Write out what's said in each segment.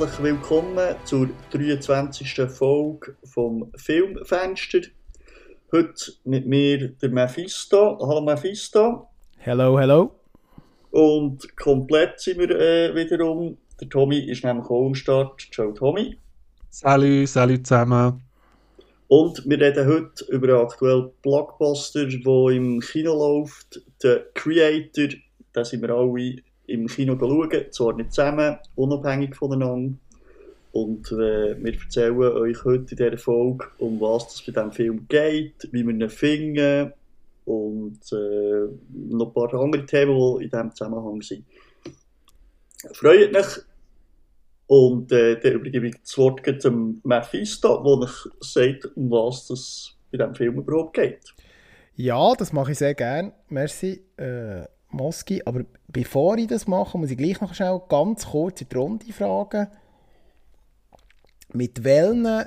Herzlich willkommen zur 23. Folge vom Filmfenster. Heute mit mir der Mephisto. Hallo Mephisto. Hello, hello. Und komplett sind wir äh, wiederum. Der Tommy ist nämlich auch am Start. Ciao Tommy. Salut, salut zusammen. Und wir reden heute über einen aktuellen Blockbuster, der im Kino läuft. Der Creator, da sind wir alle im Kino schauen, zwar nicht zusammen, unabhängig voneinander. Und äh, wir erzählen euch heute in dieser Folge, um was es bei diesem Film geht, wie wir ihn finden und äh, noch ein paar andere Themen, die in diesem Zusammenhang sind. Freut mich und äh, dann übergebe ich das Wort zum Mephisto, der euch sagt, um was es bei diesem Film überhaupt geht. Ja, das mache ich sehr gerne. Merci, äh, Moski. Aber bevor ich das mache, muss ich gleich noch schnell ganz kurz in die Runde fragen. Mit welchen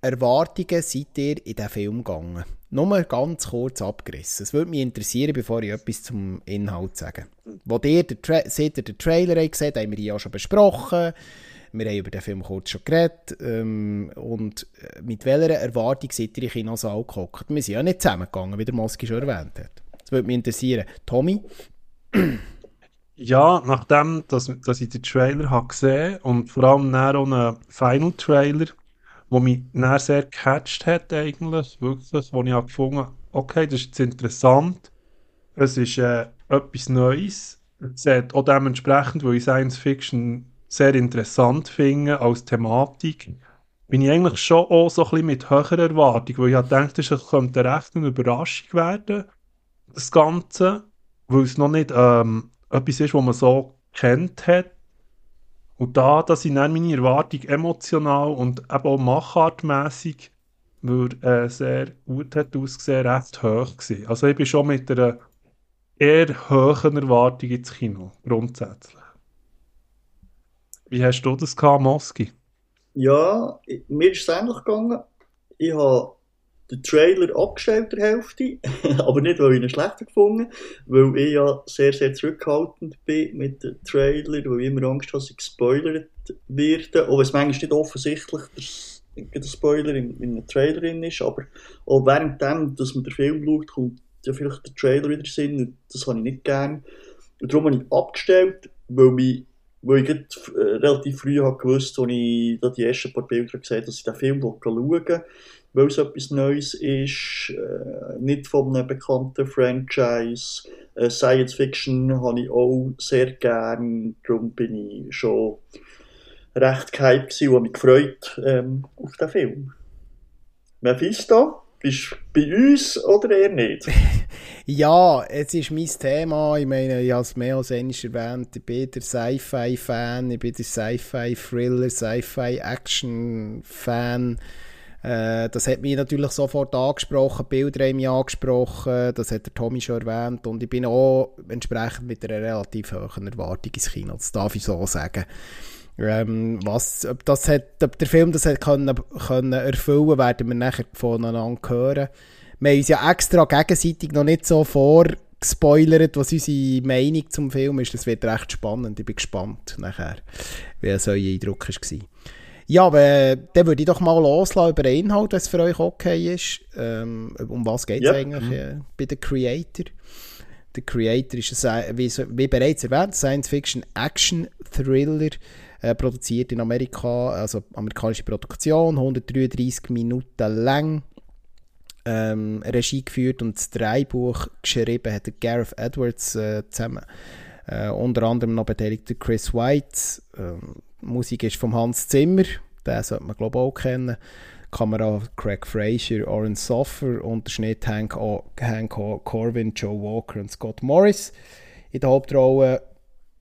Erwartungen seid ihr in diesen Film gegangen? Nur ganz kurz abgerissen. Es würde mich interessieren, bevor ich etwas zum Inhalt sage. Wo ihr den, Tra seht ihr den Trailer gesehen haben wir ja schon besprochen. Wir haben über den Film kurz schon geredet. Ähm, und äh, mit welcher Erwartung seid ihr in Kinosaal gehockt? Wir sind ja nicht zusammengegangen, wie der Moski schon erwähnt hat. Das würde mich interessieren. Tommy? Ja, nachdem dass, dass ich den Trailer habe gesehen und vor allem auch einen Final-Trailer, der mich dann sehr gecatcht hat eigentlich, wirklich, wo ich habe gefunden okay, das ist jetzt interessant, es ist äh, etwas Neues, es hat auch dementsprechend, weil ich Science Fiction sehr interessant finde als Thematik, bin ich eigentlich schon auch so ein bisschen mit höherer Erwartung, weil ich gedacht, das könnte recht eine Überraschung werden, das Ganze, weil es noch nicht ähm, etwas ist, was man so kennt hat. Und da, dass ich dann meine Erwartung emotional und eben auch machartmässig äh, sehr gut hat ausgesehen, recht hoch gewesen. Also ich bin schon mit einer eher hohen Erwartung ins Kino, grundsätzlich. Wie hast du das gehabt, Moski? Ja, mir ist es ähnlich gegangen. Ich habe den Trailer abgestellt, der Hälfte. aber nicht, weil ich ihn schlechter gefunden weil ich ja sehr, sehr zurückhaltend bin mit dem Trailer, weil ich immer Angst habe, dass ich gespoilert werde. Auch wenn es manchmal nicht offensichtlich der Spoiler in, in einem Trailer drin ist, aber auch währenddem, dass man den Film schaut, kommt ja vielleicht der Trailer wieder Sinn das habe ich nicht gern. Und darum habe ich abgestellt, weil mich weil ich äh, relativ früh habe gewusst, als ich die ersten paar Bilder gesehen habe, dass ich den Film schauen will weil es etwas Neues ist, äh, nicht von einem bekannten Franchise. Äh, Science Fiction habe ich auch sehr gern, darum bin ich schon recht gehypt und mich gefreut ähm, auf den Film. Mephisto, bist bei uns oder eher nicht? ja, es ist mein Thema. Ich meine, ich habe es mehr als einmal erwähnt. Ich bin der Sci-Fi-Fan, ich bin der Sci-Fi-Thriller, Sci-Fi-Action-Fan. Äh, das hat mich natürlich sofort angesprochen, Bilder haben mich angesprochen, das hat der Tommy schon erwähnt und ich bin auch entsprechend mit einer relativ hohen Erwartung ins Kino, das darf ich so sagen. Ähm, was, ob, das hat, ob der Film das hat können, können erfüllen werden wir nachher voneinander hören. Wir haben uns ja extra gegenseitig noch nicht so vorgespoilert, was unsere Meinung zum Film ist. Das wird recht spannend. Ich bin gespannt nachher, wie euer Eindruck war. Ja, aber äh, dann würde ich doch mal loslassen über den Inhalt, es für euch okay ist. Ähm, um was geht es ja. eigentlich mhm. äh, bei The Creator? The Creator ist, ein, wie, wie bereits erwähnt, Science-Fiction-Action-Thriller, äh, produziert in Amerika, also amerikanische Produktion, 133 Minuten lang. Ähm, Regie geführt und das Drehbuch geschrieben hat Gareth Edwards äh, zusammen. Äh, unter anderem noch beteiligt Chris White, ähm, Musik ist von Hans Zimmer, den sollte man auch kennen. Kamera Craig Fraser, Oren Soffer und der Schnitt Hank, Hank Corwin, Joe Walker und Scott Morris. In der Hauptrolle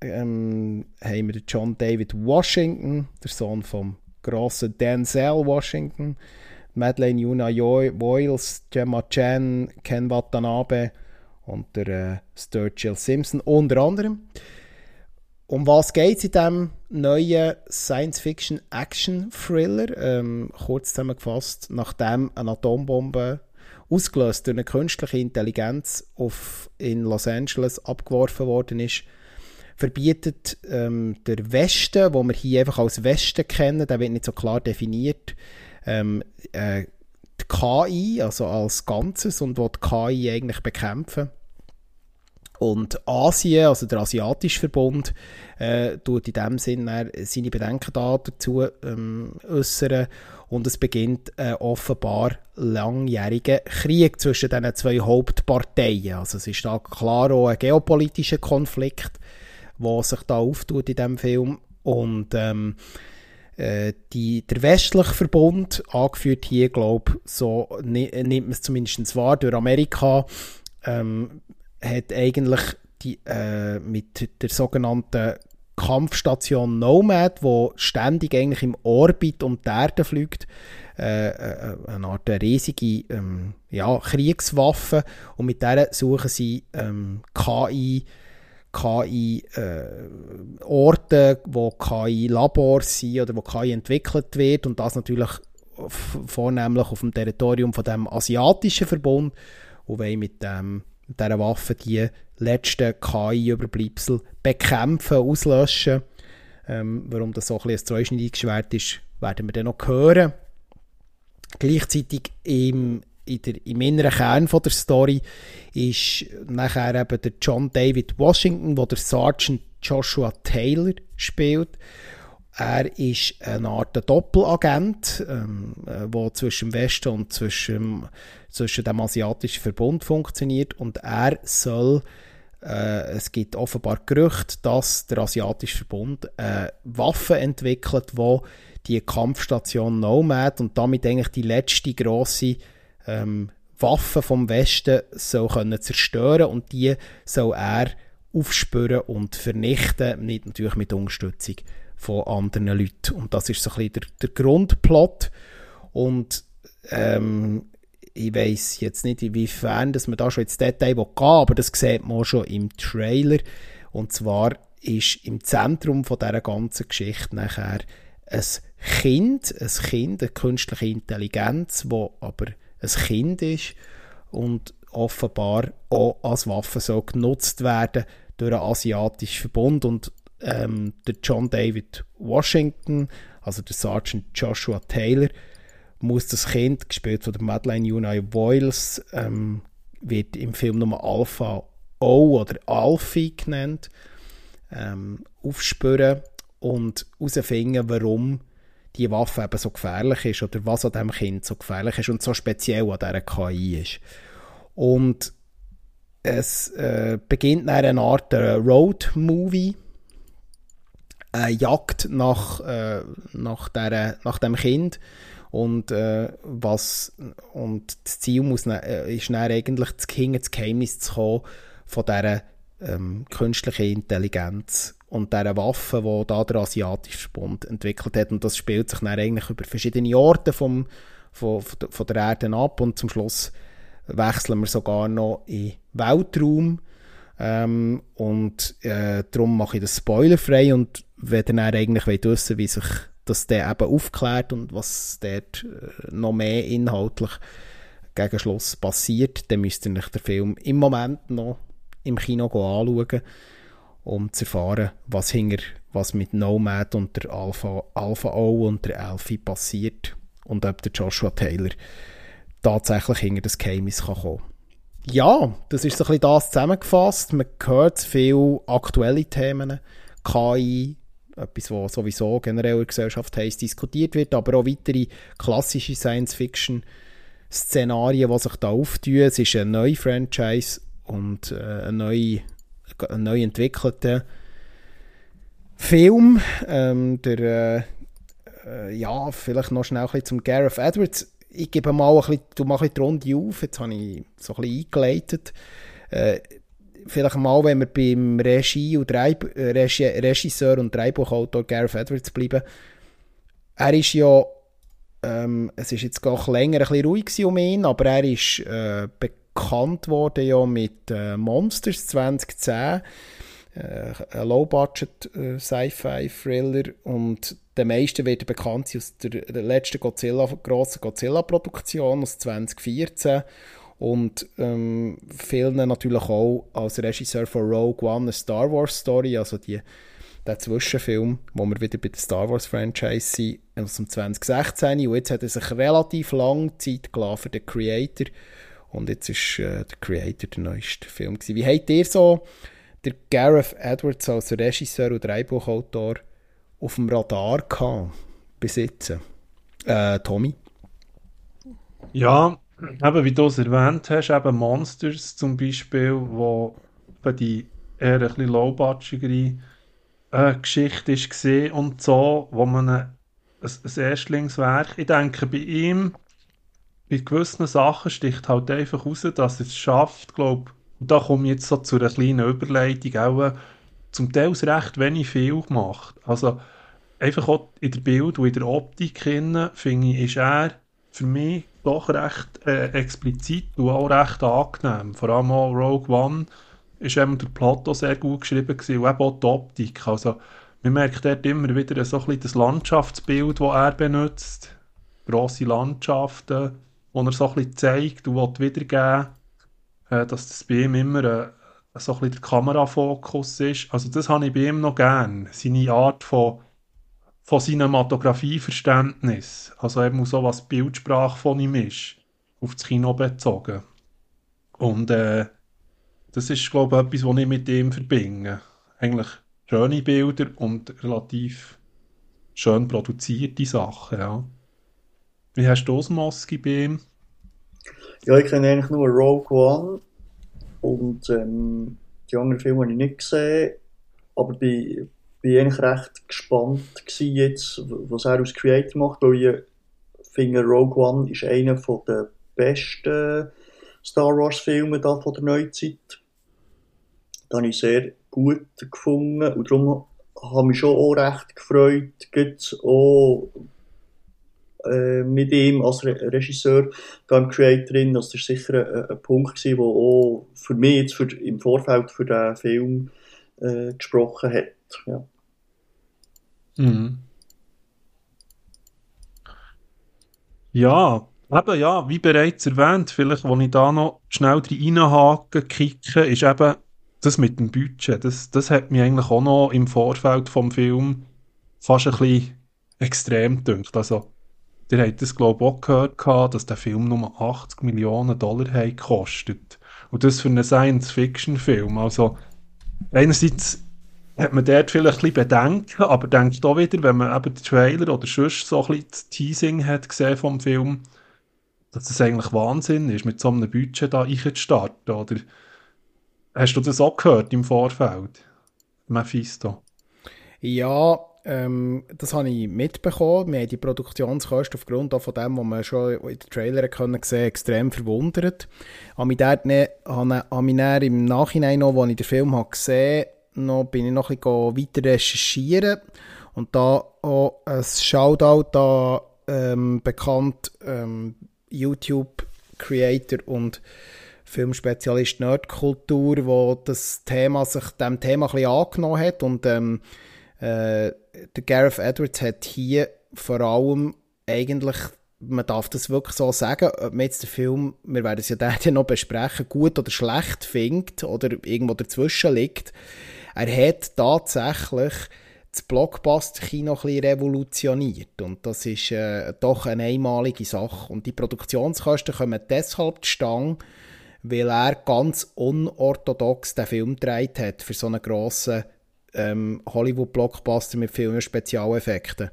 ähm, haben wir John David Washington, der Sohn vom grossen Denzel Washington, Madeleine Yuna Voiles, Gemma Chan, Ken Watanabe und der äh, Sturgill Simpson unter anderem. Um was geht es in diesem neuen Science-Fiction-Action-Thriller? Ähm, kurz zusammengefasst, nachdem eine Atombombe ausgelöst durch eine künstliche Intelligenz auf, in Los Angeles abgeworfen worden ist, verbietet ähm, der Westen, wo wir hier einfach als Westen kennen, der wird nicht so klar definiert, ähm, äh, die KI, also als Ganzes und will die KI eigentlich bekämpfen. Und Asien, also der Asiatische Verbund, äh, tut in dem Sinne seine Bedenken da dazu ähm, äußern. Und es beginnt ein offenbar langjähriger Krieg zwischen diesen zwei Hauptparteien. Also es ist da klar auch ein geopolitischer Konflikt, der sich da auftut in diesem Film. Und ähm, äh, die, der westliche Verbund, angeführt hier, glaube so nimmt man es zumindest wahr, durch Amerika, ähm, hat eigentlich die, äh, mit der sogenannten Kampfstation Nomad, wo ständig eigentlich im Orbit um die Erde fliegt, äh, äh, eine Art riesige ähm, ja, Kriegswaffe und mit der suchen sie ähm, KI KI äh, wo KI Labors sind oder wo KI entwickelt wird und das natürlich vornehmlich auf dem Territorium von dem asiatischen Verbund und wollen mit dem mit dieser Waffe die letzten KI-Überbleibsel bekämpfen, auslöschen. Ähm, warum das so ein, ein zweischneidiges Schwert ist, werden wir dann noch hören. Gleichzeitig im, in der, im inneren Kern von der Story ist nachher eben der John David Washington, der der Sergeant Joshua Taylor spielt. Er ist eine Art Doppelagent, ähm, äh, zwischen dem Westen und zwischen, zwischen dem asiatischen Verbund funktioniert und er soll äh, es gibt offenbar Gerüchte, dass der asiatische Verbund äh, Waffen entwickelt, wo die Kampfstation Nomad und damit eigentlich die letzte große ähm, Waffe vom Westen soll können zerstören und die soll er aufspüren und vernichten, nicht natürlich mit Unterstützung von anderen Leuten. Und das ist so ein bisschen der, der Grundplot. Und ähm, ich weiß jetzt nicht, inwiefern dass man da schon ins Detail gehen will, aber das sieht man schon im Trailer. Und zwar ist im Zentrum von dieser ganzen Geschichte nachher ein Kind, ein Kind, eine künstliche Intelligenz, wo aber ein Kind ist und offenbar auch als Waffe so genutzt werden durch einen asiatischen Verbund und ähm, der John David Washington, also der Sergeant Joshua Taylor, muss das Kind, gespielt von der Madeline Unai Voiles, ähm, wird im Film Nummer Alpha O oder Alfie genannt, ähm, aufspüren und herausfinden, warum die Waffe eben so gefährlich ist oder was an diesem Kind so gefährlich ist und so speziell an dieser KI ist. Und es äh, beginnt dann eine Art äh, Road-Movie, eine Jagd nach, äh, nach, der, nach dem Kind und äh, was und das Ziel muss äh, ist dann eigentlich das King das Geheimnis zu kommen von dieser ähm, künstlichen Intelligenz und dieser Waffe, die da der asiatische Verbund entwickelt hat. Und das spielt sich dann eigentlich über verschiedene Orte vom, von, von der Erde ab. Und zum Schluss wechseln wir sogar noch in Weltraum. Ähm, und äh, darum mache ich das spoilerfrei. Und wenn ihr dann eigentlich wissen wie sich das der eben aufklärt und was dort äh, noch mehr inhaltlich gegen Schluss passiert, dann müsst ihr euch den Film im Moment noch im Kino anschauen, um zu erfahren, was, hinter, was mit Nomad und der Alpha, Alpha O und der Alfie passiert und ob der Joshua Taylor tatsächlich hinter das Geheimnis kann kommen Ja, das ist so ein bisschen das zusammengefasst. Man hört viele aktuelle Themen, KI, etwas, was sowieso generell in der Gesellschaft heiß diskutiert wird, aber auch weitere klassische Science-Fiction-Szenarien, die sich da auftun. Es ist eine neue Franchise und äh, ein, neu, ein neu entwickelter Film. Ähm, der, äh, äh, ja, vielleicht noch schnell ein bisschen zum Gareth Edwards. Ich gebe mal ein bisschen, du mach ein die Runde auf, jetzt habe ich so ein bisschen eingeleitet. Äh, vielleicht mal, wenn wir beim Regie und Regisseur und Drehbuchautor Gareth Edwards bleiben. Er ist ja, ähm, es ist jetzt gar länger ein bisschen ruhig um ihn, aber er ist äh, worden ja mit äh, Monsters 2010, äh, ein Low-Budget äh, Sci-Fi-Thriller und der meisten wird bekannt aus der, der letzten Godzilla, grossen Godzilla-Produktion aus 2014 und ähm, vielen natürlich auch als Regisseur von Rogue One, eine Star Wars Story, also die, der Zwischenfilm, wo wir wieder bei der Star Wars Franchise sind, aus dem 2016. Und jetzt hat er sich relativ lange Zeit gelassen für den Creator. Und jetzt ist äh, der Creator der neueste Film. Gewesen. Wie habt ihr so der Gareth Edwards als Regisseur und Drehbuchautor auf dem Radar gehabt, besitzen? Äh, Tommy? Ja, eben wie du es erwähnt hast, eben Monsters zum Beispiel, wo die eher ein bisschen low-budgetigere äh, Geschichte ist und so, wo man ein, ein Erstlingswerk, ich denke bei ihm, bei gewissen Sachen sticht halt einfach raus, dass es schafft, glaube und da komme ich jetzt so zu einer kleinen Überleitung, auch äh, zum Teil recht wenig viel gemacht. Also einfach auch in der Bild und in der Optik finde ich, ist er für mich doch recht äh, explizit und auch recht angenehm. Vor allem auch Rogue One ist eben der auch sehr gut geschrieben gewesen, und eben auch die Optik. Also man merkt dort immer wieder so ein bisschen das Landschaftsbild, das er benutzt. Grosse Landschaften, die er so ein zeigt und wiedergeben äh, dass das bei ihm immer äh, so ein bisschen der Kamerafokus ist. Also das habe ich bei ihm noch gern. Seine Art von von Cinematografieverständnis, also eben so was Bildsprache von ihm ist, auf das Kino bezogen. Und äh, das ist, glaube ich, etwas, was ich mit ihm verbinde. Eigentlich schöne Bilder und relativ schön produzierte Sachen, ja. Wie hast du das Moski bei ihm? Ja, ich kenne eigentlich nur Rogue One und ähm, die anderen Filme habe ich nicht gesehen, aber bei, bin eigentlich recht gespannt gewesen jetzt, was er als Creator macht, weil ich finde, Rogue One ist einer der besten Star Wars Filme da von der Neuzeit. Da habe ich sehr gut gefunden und darum habe ich mich schon auch recht gefreut, auch äh, mit ihm als Re Regisseur, da im Creator drin, das ist sicher ein, Punkt der auch für mich jetzt für, im Vorfeld für den Film äh, gesprochen hat. Ja. Mhm. Ja, eben ja, wie bereits erwähnt, vielleicht, wo ich da noch schnell reinhaken, kicke, ist eben das mit dem Budget. Das, das hat mich eigentlich auch noch im Vorfeld vom Film fast ein bisschen extrem gedacht. Also, ihr habt das, glaube ich, auch gehört, dass der Film nur 80 Millionen Dollar hat. Und das für einen Science-Fiction-Film. Also, einerseits hat man dort vielleicht ein bisschen Bedenken, aber denkt auch wieder, wenn man eben den Trailer oder sonst so ein bisschen das Teasing hat gesehen vom Film, dass das eigentlich Wahnsinn ist, mit so einem Budget da einzustarten, oder? Hast du das auch gehört im Vorfeld, Mephisto? Ja, ähm, das habe ich mitbekommen. Wir haben die Produktionskosten aufgrund von dem, was man schon in den Trailern können sehen, extrem verwundert. Habe mich, dort ne, habe, mich dann im Nachhinein noch, als ich den Film habe gesehen habe, noch, bin ich noch ein bisschen weiter recherchieren und da auch ein Shoutout da ähm, bekannt ähm, YouTube-Creator und Filmspezialist Nerdkultur, Thema sich dem Thema ein bisschen angenommen hat und ähm, äh, der Gareth Edwards hat hier vor allem eigentlich man darf das wirklich so sagen, ob man jetzt den Film, wir werden es ja dann noch besprechen, gut oder schlecht findet oder irgendwo dazwischen liegt. Er hat tatsächlich das Blockbuster-Kino ein revolutioniert. Und das ist äh, doch eine einmalige Sache. Und die Produktionskosten kommen deshalb zustande, weil er ganz unorthodox den Film gedreht hat für so einen grossen ähm, Hollywood-Blockbuster mit vielen Spezialeffekten.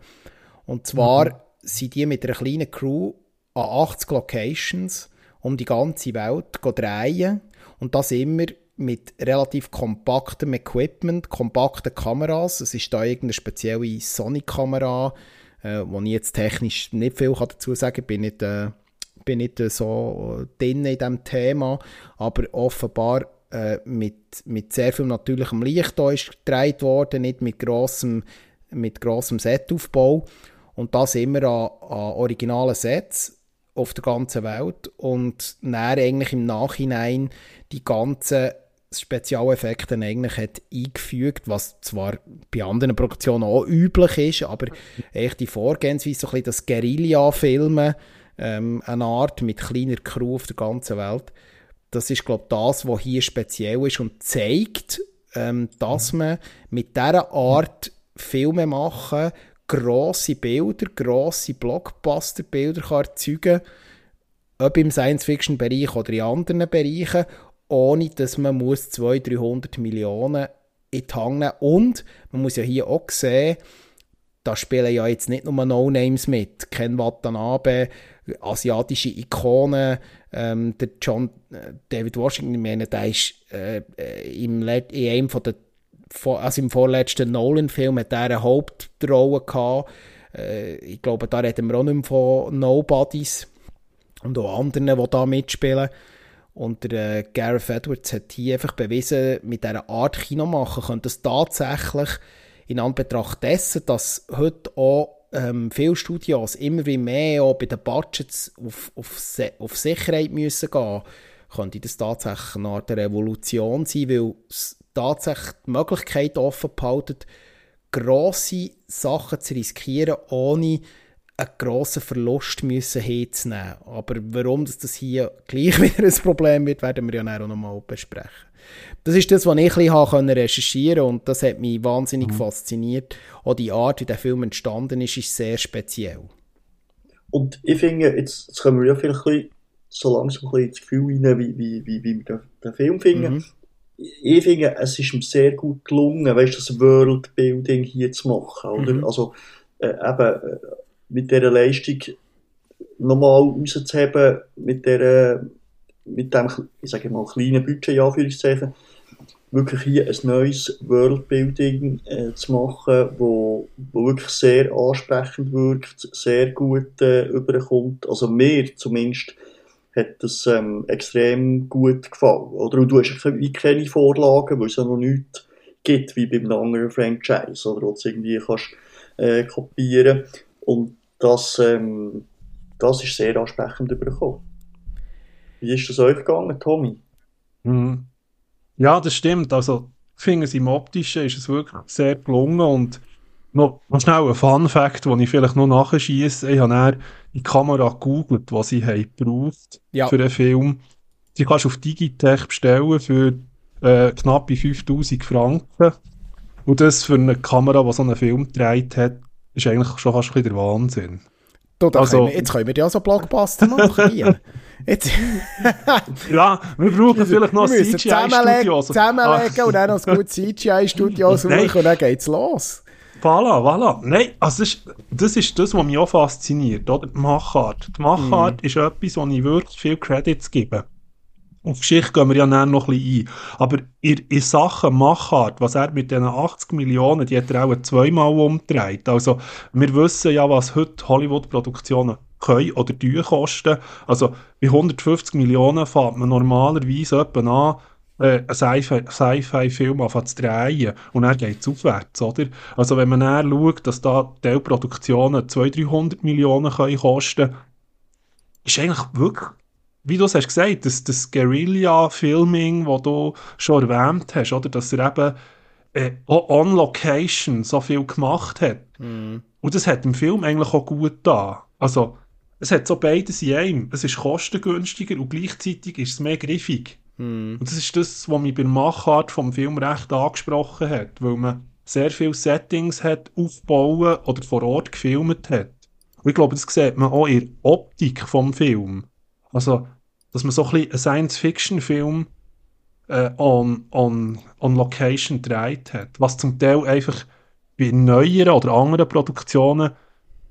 Und zwar mhm. sind die mit einer kleinen Crew an 80 Locations um die ganze Welt drehen und das immer mit relativ kompaktem Equipment, kompakten Kameras. Es ist da irgendeine spezielle Sony-Kamera, äh, wo ich jetzt technisch nicht viel dazu sagen kann, bin nicht, äh, bin nicht äh, so drin in diesem Thema, aber offenbar äh, mit, mit sehr viel natürlichem Licht ist gedreht worden, nicht mit grossem, mit grossem Setaufbau und das immer an, an originalen Sets auf der ganzen Welt und dann eigentlich im Nachhinein die ganzen Spezialeffekte eigentlich hat eingefügt, was zwar bei anderen Produktionen auch üblich ist, aber echt die Vorgehensweise, so ein bisschen das Guerilla-Filmen, ähm, eine Art mit kleiner Crew auf der ganzen Welt. Das ist, glaube ich, das, was hier speziell ist und zeigt, ähm, dass man mit dieser Art Filme machen, grosse Bilder, grosse Blockbuster-Bilder kann erzeugen ob im Science-Fiction-Bereich oder in anderen Bereichen, ohne dass man muss 200, 300 Millionen in die Hand nehmen Und man muss ja hier auch sehen, da spielen ja jetzt nicht nur No-Names mit. Ken Watanabe, asiatische Ikonen, ähm, der John äh, David Washington, ich meine, der ist äh, äh im, in einem von der also im vorletzten Nolan-Film hat er eine Hauptrolle gehabt. Äh, ich glaube, da reden wir auch nicht mehr von Nobodies und auch anderen, die da mitspielen. Und der äh, Gareth Edwards hat hier einfach bewiesen, mit dieser Art Kino machen, könnte es tatsächlich in Anbetracht dessen, dass heute auch ähm, viele Studios immer mehr auch bei den Budgets auf, auf, auf Sicherheit müssen gehen, könnte das tatsächlich eine Art Revolution sein, weil es tatsächlich die Möglichkeit offen behalten, grosse Sachen zu riskieren, ohne einen grossen Verlust müssen hinzunehmen. Aber warum das hier gleich wieder ein Problem wird, werden wir ja auch noch mal besprechen. Das ist das, was ich ein bisschen recherchieren konnte und das hat mich wahnsinnig mhm. fasziniert. Auch die Art, wie der Film entstanden ist, ist sehr speziell. Und ich finde, jetzt, jetzt können wir ja vielleicht ein bisschen, so langsam ein bisschen ins Gefühl rein, wie, wie, wie, wie wir den, den Film finden. Mhm. Ich finde, es ist ihm sehr gut gelungen, weißt, das Worldbuilding hier zu machen. Oder? Mhm. Also, äh, eben, äh, mit dieser Leistung nochmal rauszuheben, mit, der, mit dem, ich sage mal, kleinen Budget, ja, Anführungszeichen, wirklich hier ein neues Worldbuilding äh, zu machen, wo, wo wirklich sehr ansprechend wirkt, sehr gut äh, überkommt. Also mir zumindest hat das ähm, extrem gut gefallen. Oder? Und du hast keine Vorlagen, weil es ja noch nichts gibt, wie beim anderen Franchise, oder du irgendwie kannst äh, kopieren. Und das, ähm, das ist sehr ansprechend übergekommen. Wie ist das euch gegangen, Tommy? Mhm. Ja, das stimmt. Also, ich finde es im Optischen ist es wirklich sehr gelungen und noch, noch schnell ein Fun Fact, den ich vielleicht noch nachschieße. Ich habe die Kamera gegoogelt, was sie haben gebraucht ja. für einen Film. Die kannst du auf Digitech bestellen für äh, knappe 5000 Franken. Und das für eine Kamera, die so einen Film gedreht hat, ist eigentlich schon fast ein bisschen der Wahnsinn. Du, also, können wir, jetzt können wir ja so Blockbuster machen hier. Jetzt. ja, wir brauchen vielleicht noch ein CGI-Studio. Zusammenlegen und dann noch ein gutes CGI-Studio suchen und dann geht's los. Voilà, voilà. Nein, also das, ist, das ist das, was mich auch fasziniert, oder? Die Machart. Die Machart mm. ist etwas, wo ich wirklich viel Credits gebe. Auf Geschichte gehen wir ja näher noch ein bisschen ein. Aber in, in Sachen Machart, was er mit diesen 80 Millionen, die hat er auch zweimal umgedreht. Also, wir wissen ja, was heute Hollywood-Produktionen können oder kosten. Also, bei 150 Millionen fängt man normalerweise etwa an, äh, einen Sci-Fi-Film Sci zu drehen und dann geht es aufwärts, oder? Also wenn man dann schaut, dass da Teilproduktionen 200, 300 Millionen können kosten ist eigentlich wirklich wie du es hast gesagt, das, das Guerilla-Filming, das du schon erwähnt hast, oder, dass er eben äh, auch on Location so viel gemacht hat. Mm. Und das hat dem Film eigentlich auch gut da. Also, es hat so beides in einem. Es ist kostengünstiger und gleichzeitig ist es mehr griffig. Mm. Und das ist das, was mich bei der Machart vom Film recht angesprochen hat, weil man sehr viele Settings hat aufgebaut oder vor Ort gefilmt hat. Und ich glaube, das sieht man auch in der Optik vom Film. Also, dass man so ein bisschen einen Science-Fiction-Film äh, on, on, on Location gedreht hat. Was zum Teil einfach bei neueren oder anderen Produktionen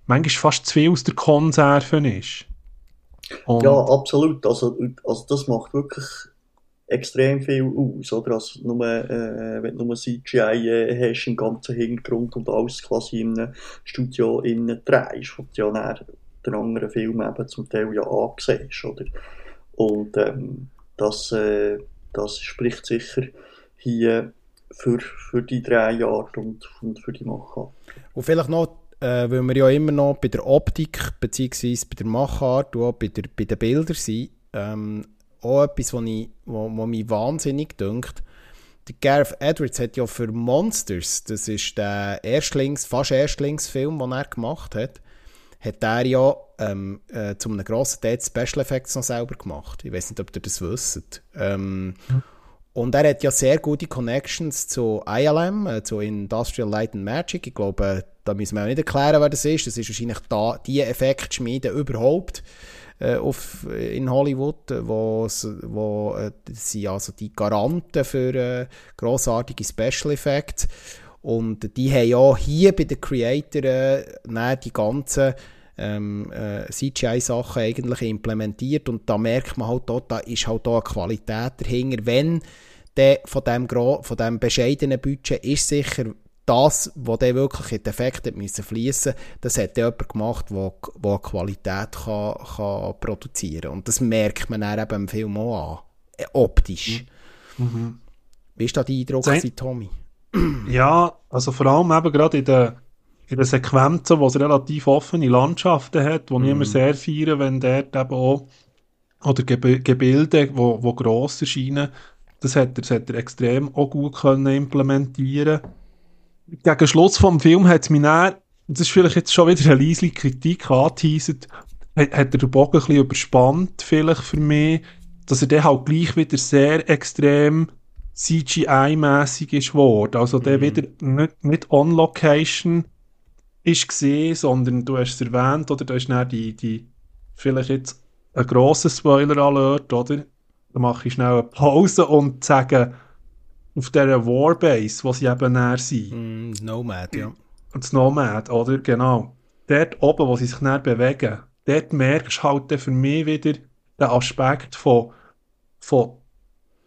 manchmal fast zu viel aus der Konserve ist. Und ja, absolut. Also, also das macht wirklich extrem viel aus, oder? Also nur, äh, wenn du nur CGI äh, hast im ganzen Hintergrund und alles quasi in einem Studio innen drehst, was ja den anderen Film eben zum Teil ja ansiehst, oder? Und ähm, das, äh, das spricht sicher hier für, für die drei Jahre und, und für die Machart. Und vielleicht noch, äh, weil wir ja immer noch bei der Optik bzw. bei der Machart und auch bei, der, bei den Bildern sind, ähm, auch etwas, was, ich, was, was mich wahnsinnig dünkt. Der Gareth Edwards hat ja für Monsters, das ist der Erstlings, fast Erstlingsfilm, den er gemacht hat, hat er ja ähm, äh, zu einem grossen Teil Special Effects noch selber gemacht. Ich weiß nicht, ob ihr das wisst. Ähm, mhm. Und er hat ja sehr gute Connections zu ILM, äh, zu Industrial Light and Magic. Ich glaube, da müssen wir auch nicht erklären, wer das ist. Das ist wahrscheinlich da die Effektschmiede überhaupt äh, auf, in Hollywood, wo, wo äh, sind also die Garanten für äh, grossartige Special Effects. Und die haben ja hier bei den Creatoren äh, die ganzen ähm, äh, CGI-Sachen eigentlich implementiert und da merkt man halt, dort, da ist halt auch eine Qualität dahinter. Wenn der von dem, von dem bescheidenen Budget ist sicher das, was der wirklich in den Effekt müssen fließen, das hat jemand gemacht, der, der Qualität kann, kann produzieren und das merkt man dann eben im Film auch an, äh, optisch. Mhm. Wie ist da dein Eindruck, Tommy? Ja, also vor allem eben gerade in den, in den Sequenzen, wo es relativ offene Landschaften hat, wo mm. ich immer sehr feiere, wenn dort eben auch, oder Gebilde, wo, wo gross erscheinen, das hat er, das hat er extrem auch gut können implementieren Gegen Schluss vom Film hat es mich dann, das ist vielleicht jetzt schon wieder eine leise Kritik angeteasert, hat, hat er den Bogen ein bisschen überspannt, vielleicht für mich, dass er dann halt gleich wieder sehr extrem CGI-mäßig ist geworden. Also der mhm. wieder nicht, nicht on-location ist gesehen, sondern du hast es erwähnt, oder da ist dann die, die vielleicht jetzt ein grosser Spoiler-Alert, oder? Da mache ich schnell eine Pause und sage, auf dieser Warbase, wo sie eben näher sind. Mm, Nomad, ja. Und das Nomad, oder? Genau. Dort oben, wo sie sich näher bewegen, dort merkst du halt für mich wieder den Aspekt von, von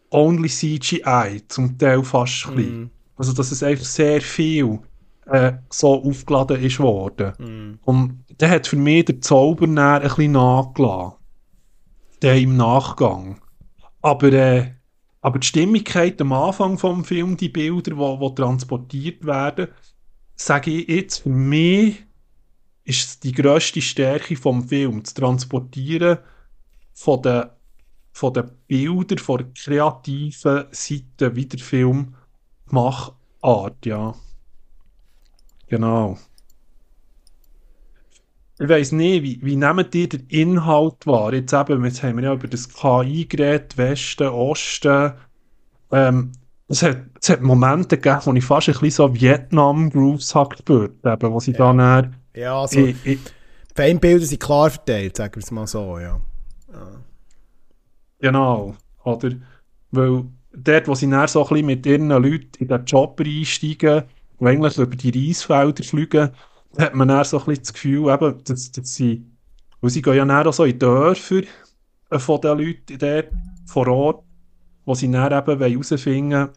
only CGI, zum Teil fast ein bisschen. Mm. Also, dass es einfach sehr viel äh, so aufgeladen ist worden. Mm. Und der hat für mich den Zauber ein bisschen nachgelassen. Der im Nachgang. Aber, äh, aber die Stimmigkeit am Anfang vom Film, die Bilder, die wo, wo transportiert werden, sage ich jetzt, für mich ist die grösste Stärke vom Film, zu transportieren von den von den Bildern, von der kreativen Seite wie der Film Machart, ja. Genau. Ich weiss nicht, wie, wie nehmt ihr den Inhalt wahr? Jetzt eben, jetzt haben wir ja über das KI geredet, Westen, Osten. Ähm, es hat, es hat Momente gegeben, wo ich fast ein bisschen so Vietnam-Grooves habe gespürt, eben, wo sie ja. dann... Ja, also, ich, ich, Feindbilder sind klar verteilt, sagen wir es mal so, ja. ja. Genau, oder? Weil dort, wo sie dann so ein mit ihren Leuten in den Job einsteigen und eigentlich über die Reisfelder fliegen, hat man dann so ein das Gefühl, eben, dass, dass sie, weil sie gehen ja dann auch so in Dörfer äh, von den Leuten dort vor Ort, wo sie dann eben herausfinden wollen,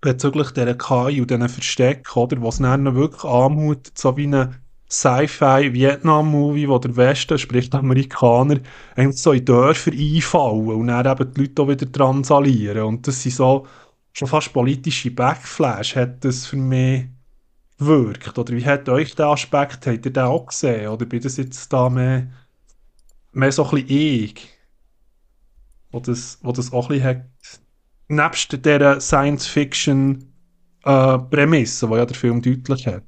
bezüglich dieser KI und diesen Verstecken, oder, was dann wirklich anmutet, so wie eine Sci-Fi-Vietnam-Movie, wo der Westen, sprich die Amerikaner, eigentlich so in Dörfer einfallen und dann eben die Leute auch wieder transalieren. Und das sind so schon fast politische Backflash, hat das für mich gewirkt. Oder wie hat euch der Aspekt, habt ihr den auch gesehen? Oder bin das jetzt da mehr, mehr so ein bisschen ich, wo das, wo das auch ein bisschen hat, nebst dieser Science-Fiction-Prämisse, äh, die ja der Film deutlich hat?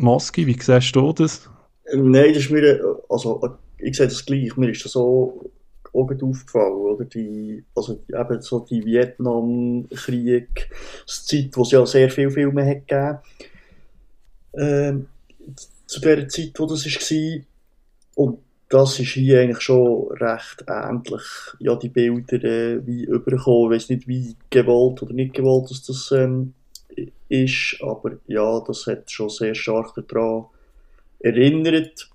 Moski, wie siehst du das? Nein, das ist mir, also ich sehe das gleich, mir ist das so auch aufgefallen, oder? Die, also eben so die Vietnamkrieg, Zeit, wo es ja sehr viele Filme hat gegeben, ähm, zu der Zeit, wo das war. Und das ist hier eigentlich schon recht ähnlich, ja, die Bilder äh, wie überkommen. Ich weiß nicht, wie gewollt oder nicht gewollt dass das ähm, ist, aber ja, das hat schon sehr stark daran erinnert.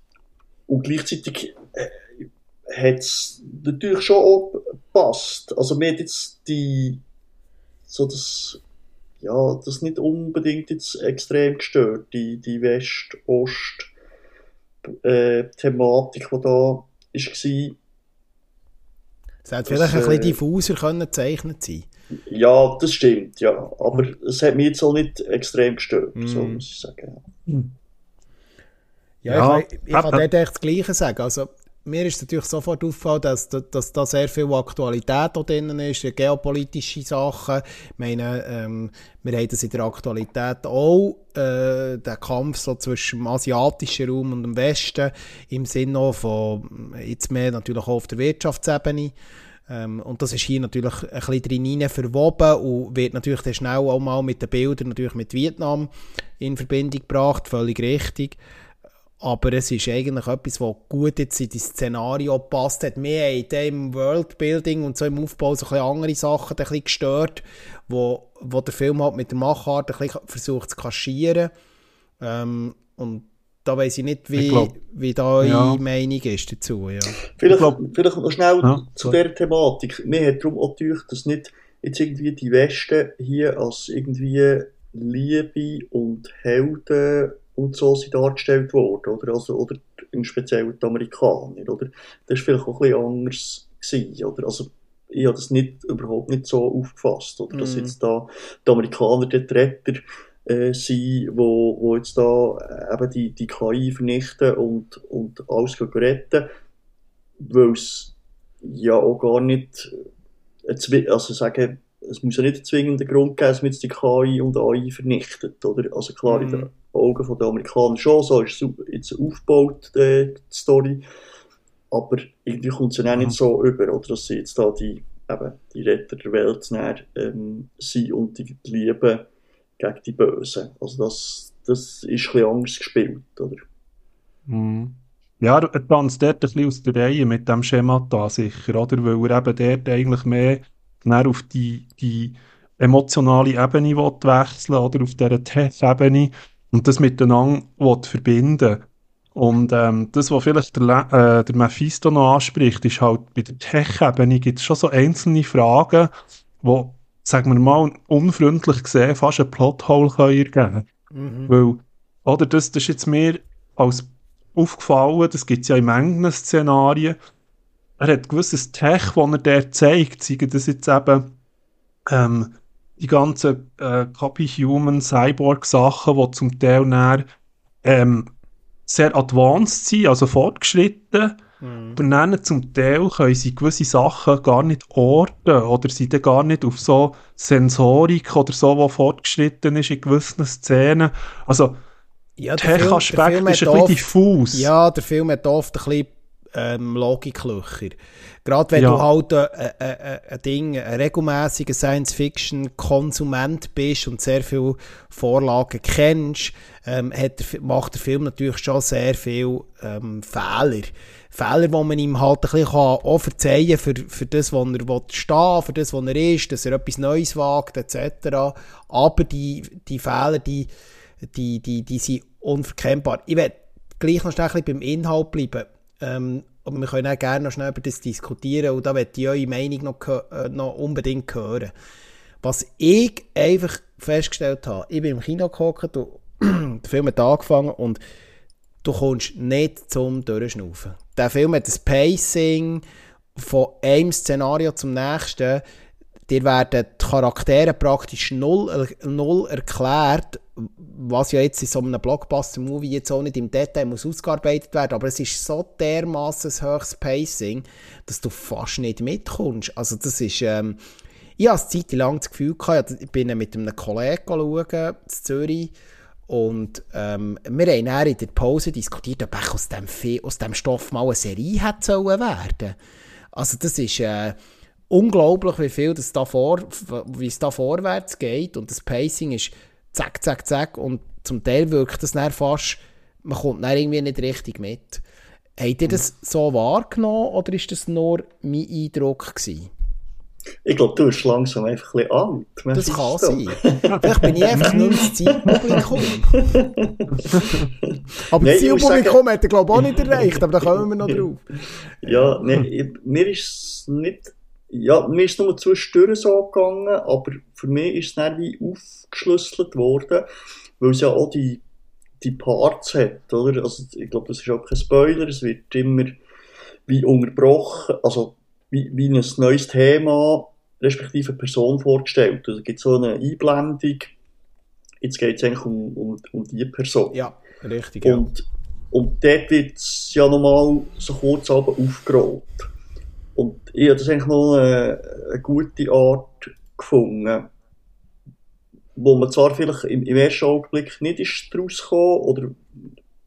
Und gleichzeitig äh, hat es natürlich schon auch gepasst. Also mir hat jetzt die, so das, ja, das nicht unbedingt jetzt extrem gestört, die, die West-Ost-Thematik, äh, die da war. Es hätte vielleicht äh, ein bisschen diffuser können gezeichnet sein ja, das stimmt, ja. Aber es hat mich jetzt auch nicht extrem gestört, mm. so muss ich sagen. Ja, ja ich, ich, ich kann dort echt das Gleiche sagen. Also, mir ist natürlich sofort aufgefallen, dass, dass da sehr viel Aktualität da drin ist, geopolitische Sachen. Ich meine, ähm, wir haben das in der Aktualität auch, äh, der Kampf so zwischen dem asiatischen Raum und dem Westen, im Sinne von, jetzt mehr natürlich auch auf der Wirtschaftsebene. Ähm, und das ist hier natürlich ein bisschen drin verwoben und wird natürlich dann schnell auch mal mit den Bildern natürlich mit Vietnam in Verbindung gebracht, völlig richtig. Aber es ist eigentlich etwas, was gut jetzt in das Szenario passt hat. Wir haben im Worldbuilding und so im Aufbau so ein bisschen andere Sachen ein bisschen gestört, wo, wo der Film halt mit der Machart ein bisschen versucht zu kaschieren. Ähm, und da weiß ich nicht, wie, ich glaub, wie da eure ja. Meinung ist dazu. Ja. Vielleicht, glaub, vielleicht noch schnell ja, zu dieser Thematik. Mir hat darum auch gedacht, dass nicht jetzt irgendwie die Westen hier als irgendwie Liebe und Helden und so sind dargestellt worden, oder? Also, oder im Speziellen die Amerikaner, oder? Das war vielleicht auch ein bisschen anders gewesen, oder? Also, ich habe das nicht, überhaupt nicht so aufgefasst, oder? Dass mm. jetzt da die Amerikaner die Retter äh, sind, wo, wo jetzt da äh, eben die, die KI vernichten und, und alles retten, weil es ja auch gar nicht, äh, also sagen, es muss ja nicht einen zwingenden Grund geben, dass man jetzt die KI und AI vernichtet, oder? Also klar, mm. in den mhm. Augen der Amerikaner schon, so ist es jetzt aufgebaut, die, die Story, aber irgendwie kommt es ja auch nicht mhm. so über, oder? Dass sie jetzt da die, eben, die Retter der Welt näher, ähm, sind und die, die lieben gegen die Bösen. Also das, das ist ein anders gespielt, oder? Mm. Ja, er tanzt dort ein bisschen aus der Reihe mit dem Schema da sicher, oder? Weil er eben dort eigentlich mehr auf die, die emotionale Ebene wechseln oder auf dieser Tech-Ebene und das miteinander verbinden Und ähm, das, was vielleicht der, äh, der Mephisto noch anspricht, ist halt, bei der Tech-Ebene gibt es schon so einzelne Fragen, die, sagen wir mal, unfreundlich gesehen fast ein Plothole können ergeben mhm. Weil, oder das, das ist jetzt mir als aufgefallen, das gibt es ja in manchen Szenarien, er hat gewisses Tech, das er der zeigt, sei das jetzt eben ähm, die ganzen äh, Copy-Human Cyborg-Sachen, die zum Teil näher, ähm, sehr advanced sind, also fortgeschritten. Mhm. Aber dann zum Teil können sie gewisse Sachen gar nicht orten oder sind dann gar nicht auf so Sensorik oder so, was fortgeschritten ist in gewissen Szenen. Also, ja, Tech-Aspekt ist ein bisschen diffus. Ja, der Film hat oft ein bisschen ähm, Logiklöcher. Gerade wenn ja. du halt ein, Ding, ein regelmäßiger Science-Fiction-Konsument bist und sehr viele Vorlagen kennst, ähm, der, macht der Film natürlich schon sehr viele ähm, Fehler. Fehler, die man ihm halt ein bisschen auch verzeihen kann für, für das, was er stehen für das, was er ist, dass er etwas Neues wagt, etc. Aber die, die Fehler, die, die, die, die sind unverkennbar. Ich werde gleich noch ein bisschen beim Inhalt bleiben. Ähm, aber wir können auch gerne noch schnell über das diskutieren und da möchte ich eure Meinung noch, äh, noch unbedingt hören. Was ich einfach festgestellt habe, ich bin im Kino gekommen, der Film hat angefangen und du kommst nicht zum Durchschnaufen. Der Film hat ein Pacing von einem Szenario zum nächsten. Dir werden die Charaktere praktisch null, null erklärt was ja jetzt in so einem Blockbuster-Movie jetzt auch nicht im Detail muss ausgearbeitet werden, aber es ist so dermaßen höchstes Pacing, dass du fast nicht mitkommst. Also das ist, ähm, ich hatte eine Zeit lang das Gefühl ich bin mit einem Kollegen schauen, in Zürich, und ähm, wir haben dann in der Pause diskutiert, ob ich aus dem, aus dem Stoff mal eine Serie hätte sollen werden Also das ist äh, unglaublich, wie viel das da vor, wie es da vorwärts geht und das Pacing ist zack, zack, zack. Und zum Teil wirkt das dann fast, man kommt dann irgendwie nicht richtig mit. Habt ihr das so wahrgenommen oder ist das nur mein Eindruck gewesen? Ich glaube, du bist langsam einfach ein bisschen alt. Das kann sein. Vielleicht bin ich einfach nur das Zeitpublikum. aber Nein, das Zielpublikum hat er, glaube ich, auch nicht erreicht, aber da kommen wir noch drauf. Ja, nee, mir ist es nicht ja, mir ist nur zwischendurch so gegangen, aber für mich ist es dann wie aufgeschlüsselt worden, weil es ja auch die, die Parts hat, oder? Also, ich glaube, das ist auch kein Spoiler, es wird immer wie unterbrochen, also wie, wie ein neues Thema, respektive Person vorgestellt. Also, es gibt so eine Einblendung, jetzt geht es eigentlich um, um, um die Person. Ja, richtig. Und Und dort wird es ja nochmal so kurz aber aufgerollt. Und ich habe das eigentlich noch eine, eine gute Art gefunden, wo man zwar vielleicht im, im ersten Augenblick nicht ist gekommen, oder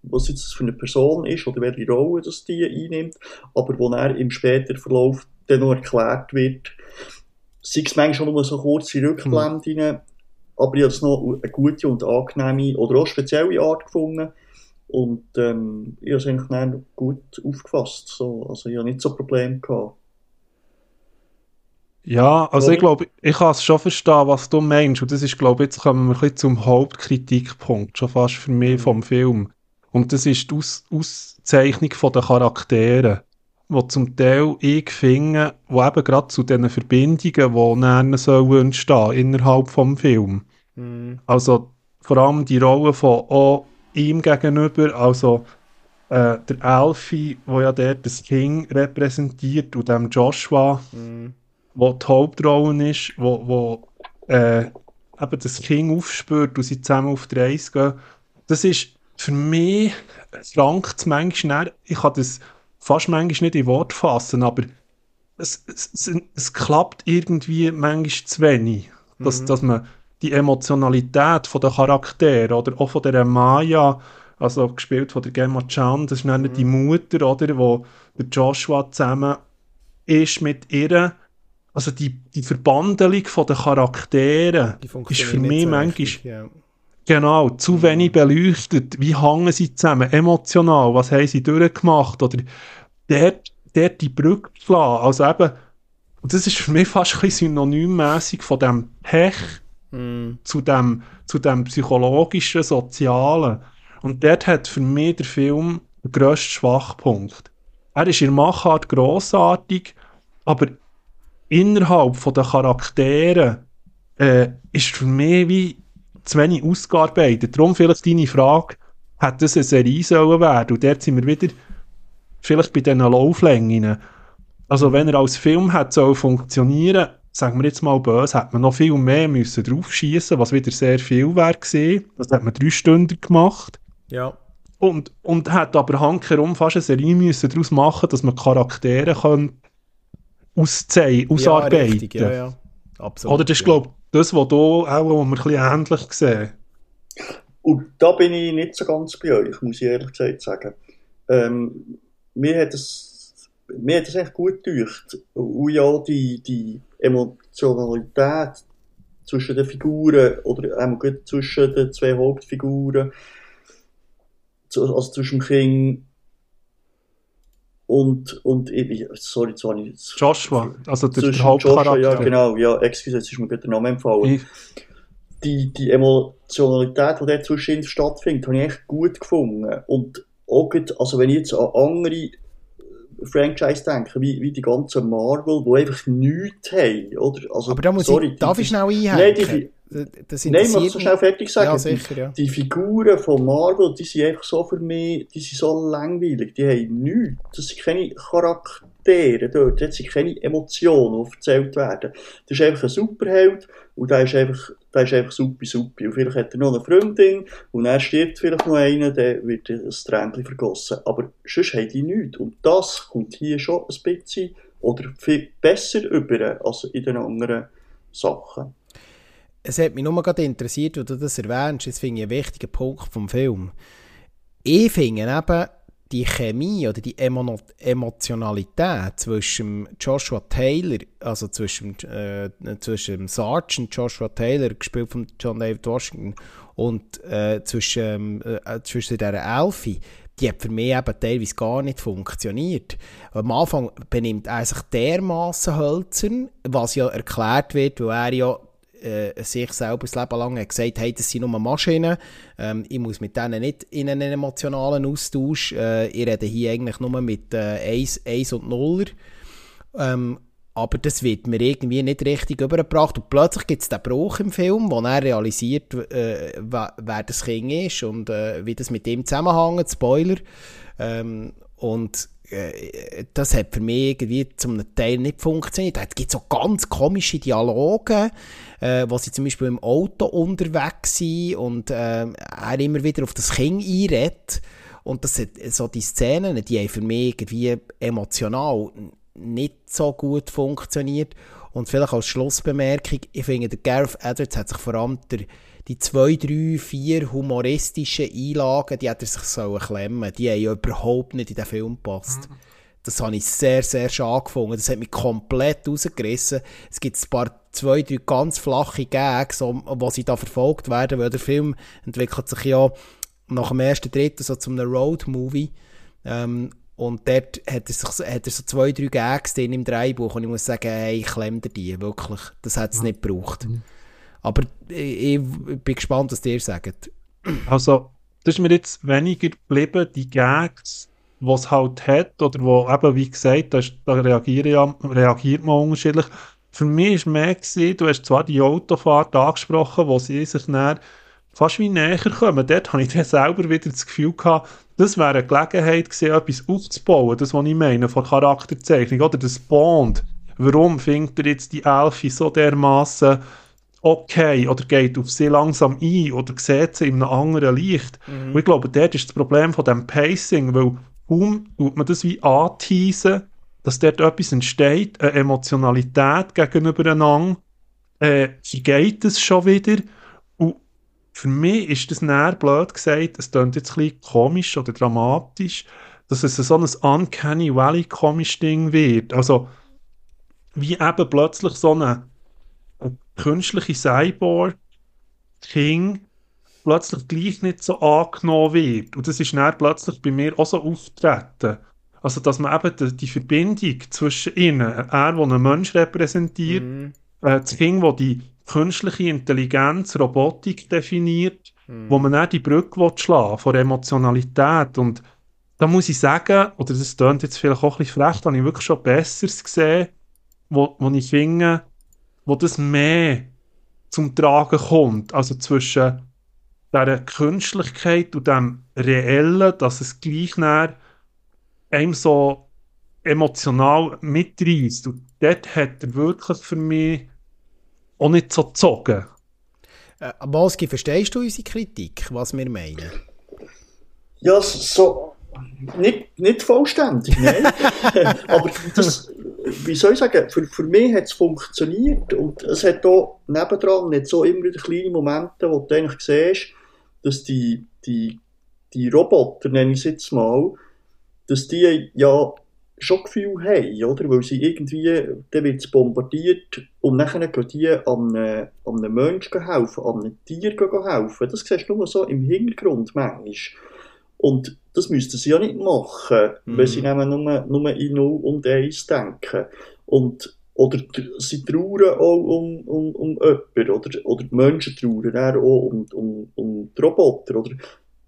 was jetzt für eine Person ist, oder welche Rolle das die einnimmt, aber wo er im späteren Verlauf dann noch erklärt wird, sei es manchmal nur so kurze Rückblenden, mhm. aber ich habe es noch eine gute und angenehme oder auch spezielle Art gefunden, und ähm, ich habe es eigentlich gut aufgefasst. So. Also ich habe nicht so Probleme gehabt. Ja, also ich glaube, ich kann es schon verstehen, was du meinst. Und das ist, glaube ich, jetzt kommen wir ein bisschen zum Hauptkritikpunkt, schon fast für mich mhm. vom Film. Und das ist die Aus Auszeichnung der Charaktere, wo zum Teil ich finde, wo eben gerade zu diesen Verbindungen, die sollen entstehen innerhalb vom Film. Mhm. Also vor allem die Rolle von oh, ihm gegenüber, also äh, der Alfie, wo ja der das King repräsentiert und dem Joshua, mhm. wo die Hauptrolle ist, wo, wo äh, eben das King aufspürt und sie zusammen auf die Reise gehen. Das ist für mich, es rankt manchmal, ich kann das fast manchmal nicht in Wort fassen, aber es, es, es, klappt irgendwie manchmal zu wenig, dass, mhm. dass man die Emotionalität von der Charaktere oder auch von der Maya, also gespielt von der Gemma Chan, das ist mhm. die Mutter, oder, wo der Joshua zusammen ist mit ihr. Also die, die Verbandelung von den Charakteren ist für mich manchmal ja. Genau zu mhm. wenig beleuchtet. Wie hängen sie zusammen? Emotional, was haben sie durchgemacht? Oder dort, dort die Brücke schlagen. Also eben, und das ist für mich fast ein bisschen synonymmäßig von dem Pech mm. zu, dem, zu dem psychologischen, sozialen. Und dort hat für mich der Film den grössten Schwachpunkt. Er ist in Machart grossartig, aber innerhalb von der Charaktere äh, ist für mich wie zu wenig ausgearbeitet. Darum vielleicht deine Frage, hat das eine Serie sollen werden? Und dort sind wir wieder vielleicht bei diesen Lauflängen. Also wenn er als Film hat soll funktionieren, sagen wir jetzt mal böse, hat man noch viel mehr müssen draufschießen, was wieder sehr viel wäre gesehen. Das hat man drei Stunden gemacht. Ja. Und, und hat aber hankerum fast eine Serie müssen daraus machen, dass man Charaktere können auszeigen, ausarbeiten. Ja, richtig, ja, ja. Absolut. Oder das ist, ja. glaube ich, das, was du auch wo wir ein bisschen ähnlich sehen. Und da bin ich nicht so ganz bei euch, muss ich ehrlich gesagt sagen. Ähm, mir hat es mir hat es echt gut gedacht. Und ja, die, die Emotionalität zwischen den Figuren oder einmal zwischen den zwei Hauptfiguren, also zwischen dem King und, und ich, sorry, zwar nicht. Joshua, also der, Hauptcharakter. Joshua, ja, genau, ja, excuse, jetzt ist mir gerade der Name empfallen. Die, die Emotionalität, die dort zwischen stattfindet, habe ich echt gut gefunden. Und auch, also wenn ich jetzt an andere Franchise denken, wie, wie die ganzen Marvel, die einfach nichts haben, oder? Also, Aber da muss sorry, ich, darf die, ich schnell einhängen? Nein, die, Nein, muss so schnell fertig sagen. Ja, sicher, ja. Die, die, Figuren von Marvel, die sind einfach so für mich, die sind so langweilig, die haben nichts. Das sind keine Charaktere dort, das sind keine Emotionen, die erzählt werden. Das ist einfach ein Superheld und der ist einfach, einfach supi supi. Und vielleicht hat er noch eine Freundin und er stirbt vielleicht noch einer, der wird ein Tränchen vergossen. Aber sonst haben die nichts. Und das kommt hier schon ein bisschen oder viel besser über als in den anderen Sachen es hat mich nur gerade interessiert, wie du das erwähnst, das finde ich einen wichtigen Punkt vom Film. Ich finde eben, die Chemie oder die Emo Emotionalität zwischen Joshua Taylor, also zwischen, äh, zwischen Sergeant Joshua Taylor, gespielt von John David Washington, und äh, zwischen, äh, zwischen der Alfie, die hat für mich eben teilweise gar nicht funktioniert. Am Anfang benimmt er sich dermaßen hölzern, was ja erklärt wird, weil er ja äh, sich selber das Leben lang gesagt, hey, das sind nur Maschinen, ähm, ich muss mit denen nicht in einen emotionalen Austausch, äh, ich rede hier eigentlich nur mit äh, 1, 1 und 0 ähm, aber das wird mir irgendwie nicht richtig übergebracht. Und plötzlich gibt es den Bruch im Film, wo er realisiert, äh, wer das Kind ist und äh, wie das mit ihm zusammenhängt, Spoiler, ähm, und das hat für mich irgendwie zum Teil nicht funktioniert. Es gibt so ganz komische Dialoge, äh, wo sie zum Beispiel im Auto unterwegs sind und äh, er immer wieder auf das Kind einredet Und das hat, so die Szenen, die haben für mich irgendwie emotional nicht so gut funktioniert. Und vielleicht als Schlussbemerkung, ich finde, der Gareth Edwards hat sich vor allem der, die zwei, drei, vier humoristischen Einlagen, die hat er sich so klemmen. Die haben ja überhaupt nicht in den Film gepasst. Mhm. Das habe ich sehr, sehr schade gefunden. Das hat mich komplett rausgerissen. Es gibt ein paar, zwei, drei ganz flache Gags, wo sie da verfolgt werden, weil der Film entwickelt sich ja nach dem ersten Dritten so zu einem Road-Movie. Ähm, und dort hat er, sich, hat er so zwei, drei Gags drin im Dreibuch und ich muss sagen, hey, ich klemme dir die, wirklich. Das hat es nicht gebraucht. Mhm. Aber ich, ich, bin gespannt, was ihr sagt. Also, das ist mir jetzt weniger geblieben, die Gags, die es halt hat, oder wo eben, wie gesagt, da, da reagiert, reagiert man unterschiedlich. Für mich war mehr, gewesen, du hast zwar die Autofahrt angesprochen, wo sie sich dann fast wie näher kommen. Dort habe ich dann selber wieder das Gefühl gehabt, das wäre eine Gelegenheit gewesen, etwas aufzubauen, das, was ich meine, von Charakterzeichnung, oder das Bond. Warum findet er jetzt die Elfie so dermaßen okay oder geht auf sie langsam ein oder sieht sie in einem anderen Licht. Mhm. Und ich glaube, dort ist das Problem von dem Pacing, weil kaum tut man das wie anteasen, dass dort etwas entsteht, eine Emotionalität gegenüber einander, äh, vergeht es schon wieder. Und für mich ist das näher blöd gesagt, es klingt jetzt ein bisschen komisch oder dramatisch, dass es so ein Uncanny Valley komisch Ding wird. Also, wie eben plötzlich so eine künstliche Cyborg King plötzlich gleich nicht so angenommen wird. Und das ist dann plötzlich bei mir auch so auftreten. Also, dass man eben die, die Verbindung zwischen ihnen, er, der einen Mensch repräsentiert, mm. äh, das King, wo die künstliche Intelligenz, Robotik definiert, mm. wo man dann die Brücke schlagen von Emotionalität. Und da muss ich sagen, oder das klingt jetzt vielleicht auch ein bisschen frech, da habe ich wirklich schon Besseres gesehen, wo, wo ich finde, wo das mehr zum Tragen kommt. Also zwischen dieser Künstlichkeit und dem Reellen, dass es gleich näher einem so emotional mitreißt. Und dort hat er wirklich für mich auch nicht so gezogen. Äh, Balski, verstehst du unsere Kritik, was wir meinen? Ja, so nicht, nicht vollständig, nein. Aber das, wie soll ich sagen, für, für mich hat es funktioniert und es hat auch nebendran nicht so immer wieder kleine Momente, wo du eigentlich siehst, dass die, die, die Roboter, nenne ich es jetzt mal, dass die ja schon Gefühl haben, oder? Weil sie irgendwie, dann wird bombardiert und dann gehen die an einem, an einem Menschen helfen, an einem Tier helfen. Das siehst du nur so im Hintergrund manchmal. Und das müssten sie ja nicht machen, mhm. wenn sie nämlich nur, nur in 0 und 1 denken. Und, oder sie trauern auch um, um, um jemanden, oder, oder die Menschen trauern auch um, um, um die Roboter, oder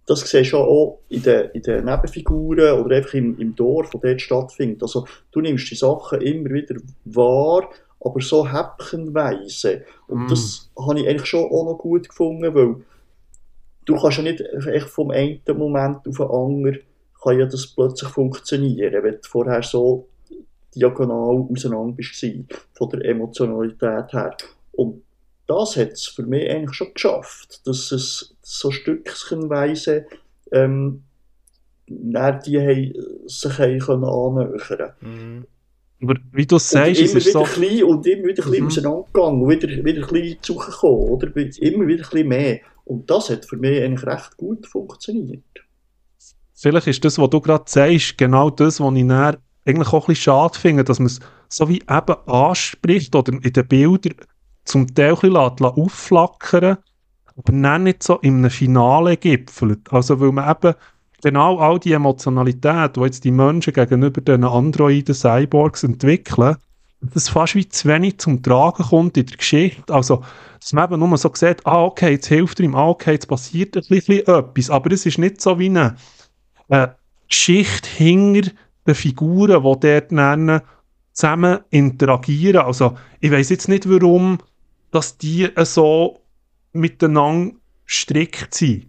das siehst du auch in den, in den Nebenfiguren oder einfach im, im Dorf, wo dort stattfindet. Also, du nimmst die Sachen immer wieder wahr, aber so häppchenweise. Und mm. das habe ich eigentlich schon auch noch gut gefunden, weil du kannst ja nicht echt vom einen Moment auf den anderen kann ja das plötzlich funktionieren, wenn du vorher so diagonal auseinander bist, von der Emotionalität her. Und das hat es für mich eigentlich schon geschafft, dass es so stückchenweise ähm, die haben, sich haben können annähern mhm. Aber wie du sagst, immer ist wieder so... Klein, und immer wieder ein bisschen mhm. auseinandergegangen wieder, wieder ein bisschen zugekommen, oder? Immer wieder ein bisschen mehr. Und das hat für mich eigentlich recht gut funktioniert. Vielleicht ist das, was du gerade sagst, genau das, was ich dann eigentlich auch ein bisschen schade finde, dass man es so wie eben anspricht oder in den Bildern zum Teil ein bisschen aufflackern aber dann nicht so in einem Finale gipfelt. Also weil man eben genau all die Emotionalität, die jetzt die Menschen gegenüber den Androiden, Cyborgs entwickeln, das fast wie zu wenig zum Tragen kommt in der Geschichte. Also, dass man eben nur so sieht, ah, okay, jetzt hilft er ihm, ah, okay, jetzt passiert ein bisschen etwas. Aber es ist nicht so wie eine äh, Geschichte hinter den Figuren, die dort dann zusammen interagieren. Also, ich weiß jetzt nicht, warum dass die so miteinander strikt sind.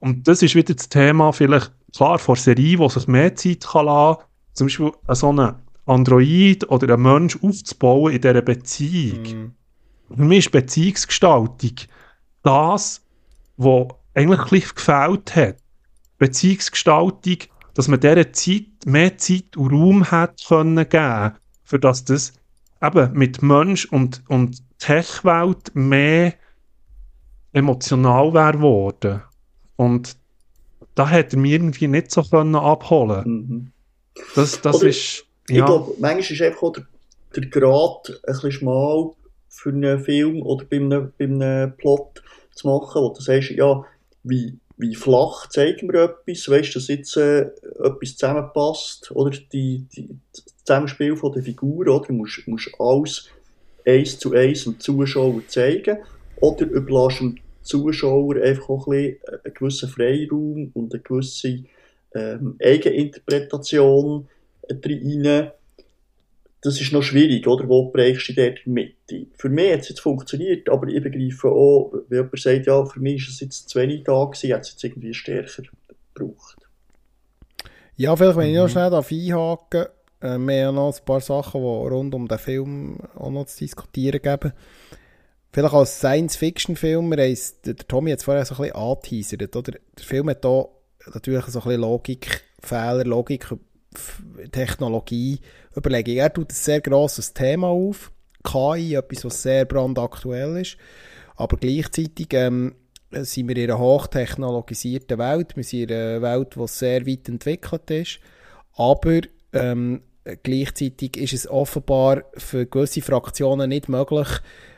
Und das ist wieder das Thema, vielleicht, klar, vor Serie, wo sich mehr Zeit kann lassen, zum Beispiel so einen Android oder einen Mensch aufzubauen in dieser Beziehung. Mhm. Für mich ist Beziehungsgestaltung das, was eigentlich gefällt hat Beziehungsgestaltung, dass man dieser Zeit mehr Zeit und Raum hat können geben, für dass das eben mit Mensch und, und Tech-Welt mehr emotional wäre geworden. Und da hätte er mich irgendwie nicht so können abholen Mhm. Das, das Oder- ist, Ich ja, glaube, manchmal ist einfach auch der, der Grad ein bisschen schmal für einen Film oder bei einem, bei einem Plot zu machen, wo du sagst, ja, wie, wie flach zeigen wir etwas, weißt du, dass jetzt äh, etwas zusammenpasst, oder die, die, das Zusammenspiel von den Figuren, oder? Du musst, musst alles eins zu eins dem Zuschauer zeigen, oder überlässt dem Zuschauer einfach auch ein bisschen einen gewissen Freiraum und eine gewisse ähm, Eigeninterpretation rein. Das ist noch schwierig, oder? Wo prägst du dort in der Mitte? Für mich hat es jetzt funktioniert, aber ich begreife auch, wenn jemand sagt, ja, für mich ist es jetzt zu wenig da gewesen, hat es jetzt irgendwie stärker gebraucht. Ja, vielleicht, wenn ich noch Mhm. schnell darf einhaken äh, wir haben noch ein paar Sachen, die rund um den Film auch noch zu diskutieren geben. Vielleicht als Science-Fiction-Film, der Tommy hat es vorher so ein bisschen angeteasert, oder? Der Film hat hier natürlich so ein bisschen Logikfehler, Logik, Technologie, Überlegung. Er tut ein sehr grosses Thema auf, KI, etwas, was sehr brandaktuell ist, aber gleichzeitig ähm, sind wir in einer hochtechnologisierten Welt, wir sind in einer Welt, die sehr weit entwickelt ist, aber ähm, gleichzeitig ist es offenbar für gewisse Fraktionen nicht möglich,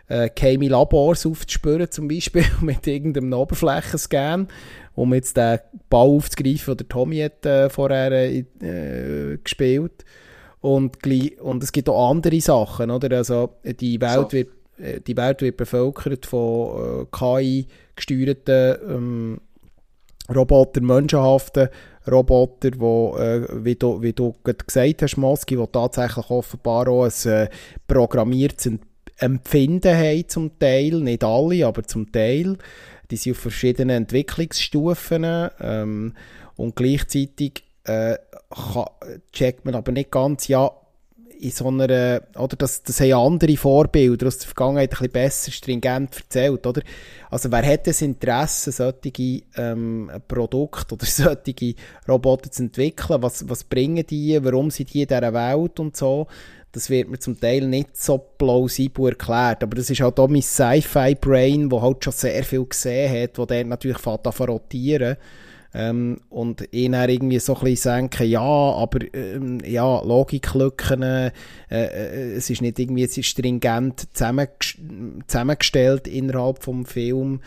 äh, geheime Labors aufzuspüren, zum Beispiel mit irgendeinem Oberflächenscan, um jetzt den Ball aufzugreifen, den der Tommy hat äh, vorher äh, äh, gespielt. Und, und es gibt auch andere Sachen, oder? Also die Welt, So. wird, äh, die Welt wird bevölkert von äh, KI-gesteuerten ähm, Roboter, menschenhaften Roboter, wo, äh, wie, du, wie du gerade gesagt hast, Moski, die tatsächlich offenbar auch ein äh, programmiertes Empfinden haben zum Teil, nicht alle, aber zum Teil. Die sind auf verschiedenen Entwicklungsstufen ähm, und gleichzeitig äh, kann, checkt man aber nicht ganz, ja, in so einer, oder das, das haben andere Vorbilder aus der Vergangenheit ein bisschen besser stringent erzählt, oder? Also wer hat das Interesse, solche ähm, Produkte oder solche Roboter zu entwickeln? Was, was bringen die? Warum sind die in dieser Welt und so? Das wird mir zum Teil nicht so plausibel erklärt, aber das ist halt auch mein Sci-Fi-Brain, wo halt schon sehr viel gesehen hat, wo der natürlich fährt an rotieren. Ähm, und ihn dann irgendwie so ein bisschen denken, ja, aber ähm, ja, Logiklücken, äh, äh, es ist nicht irgendwie es ist stringent zusammengest zusammengestellt innerhalb vom Film.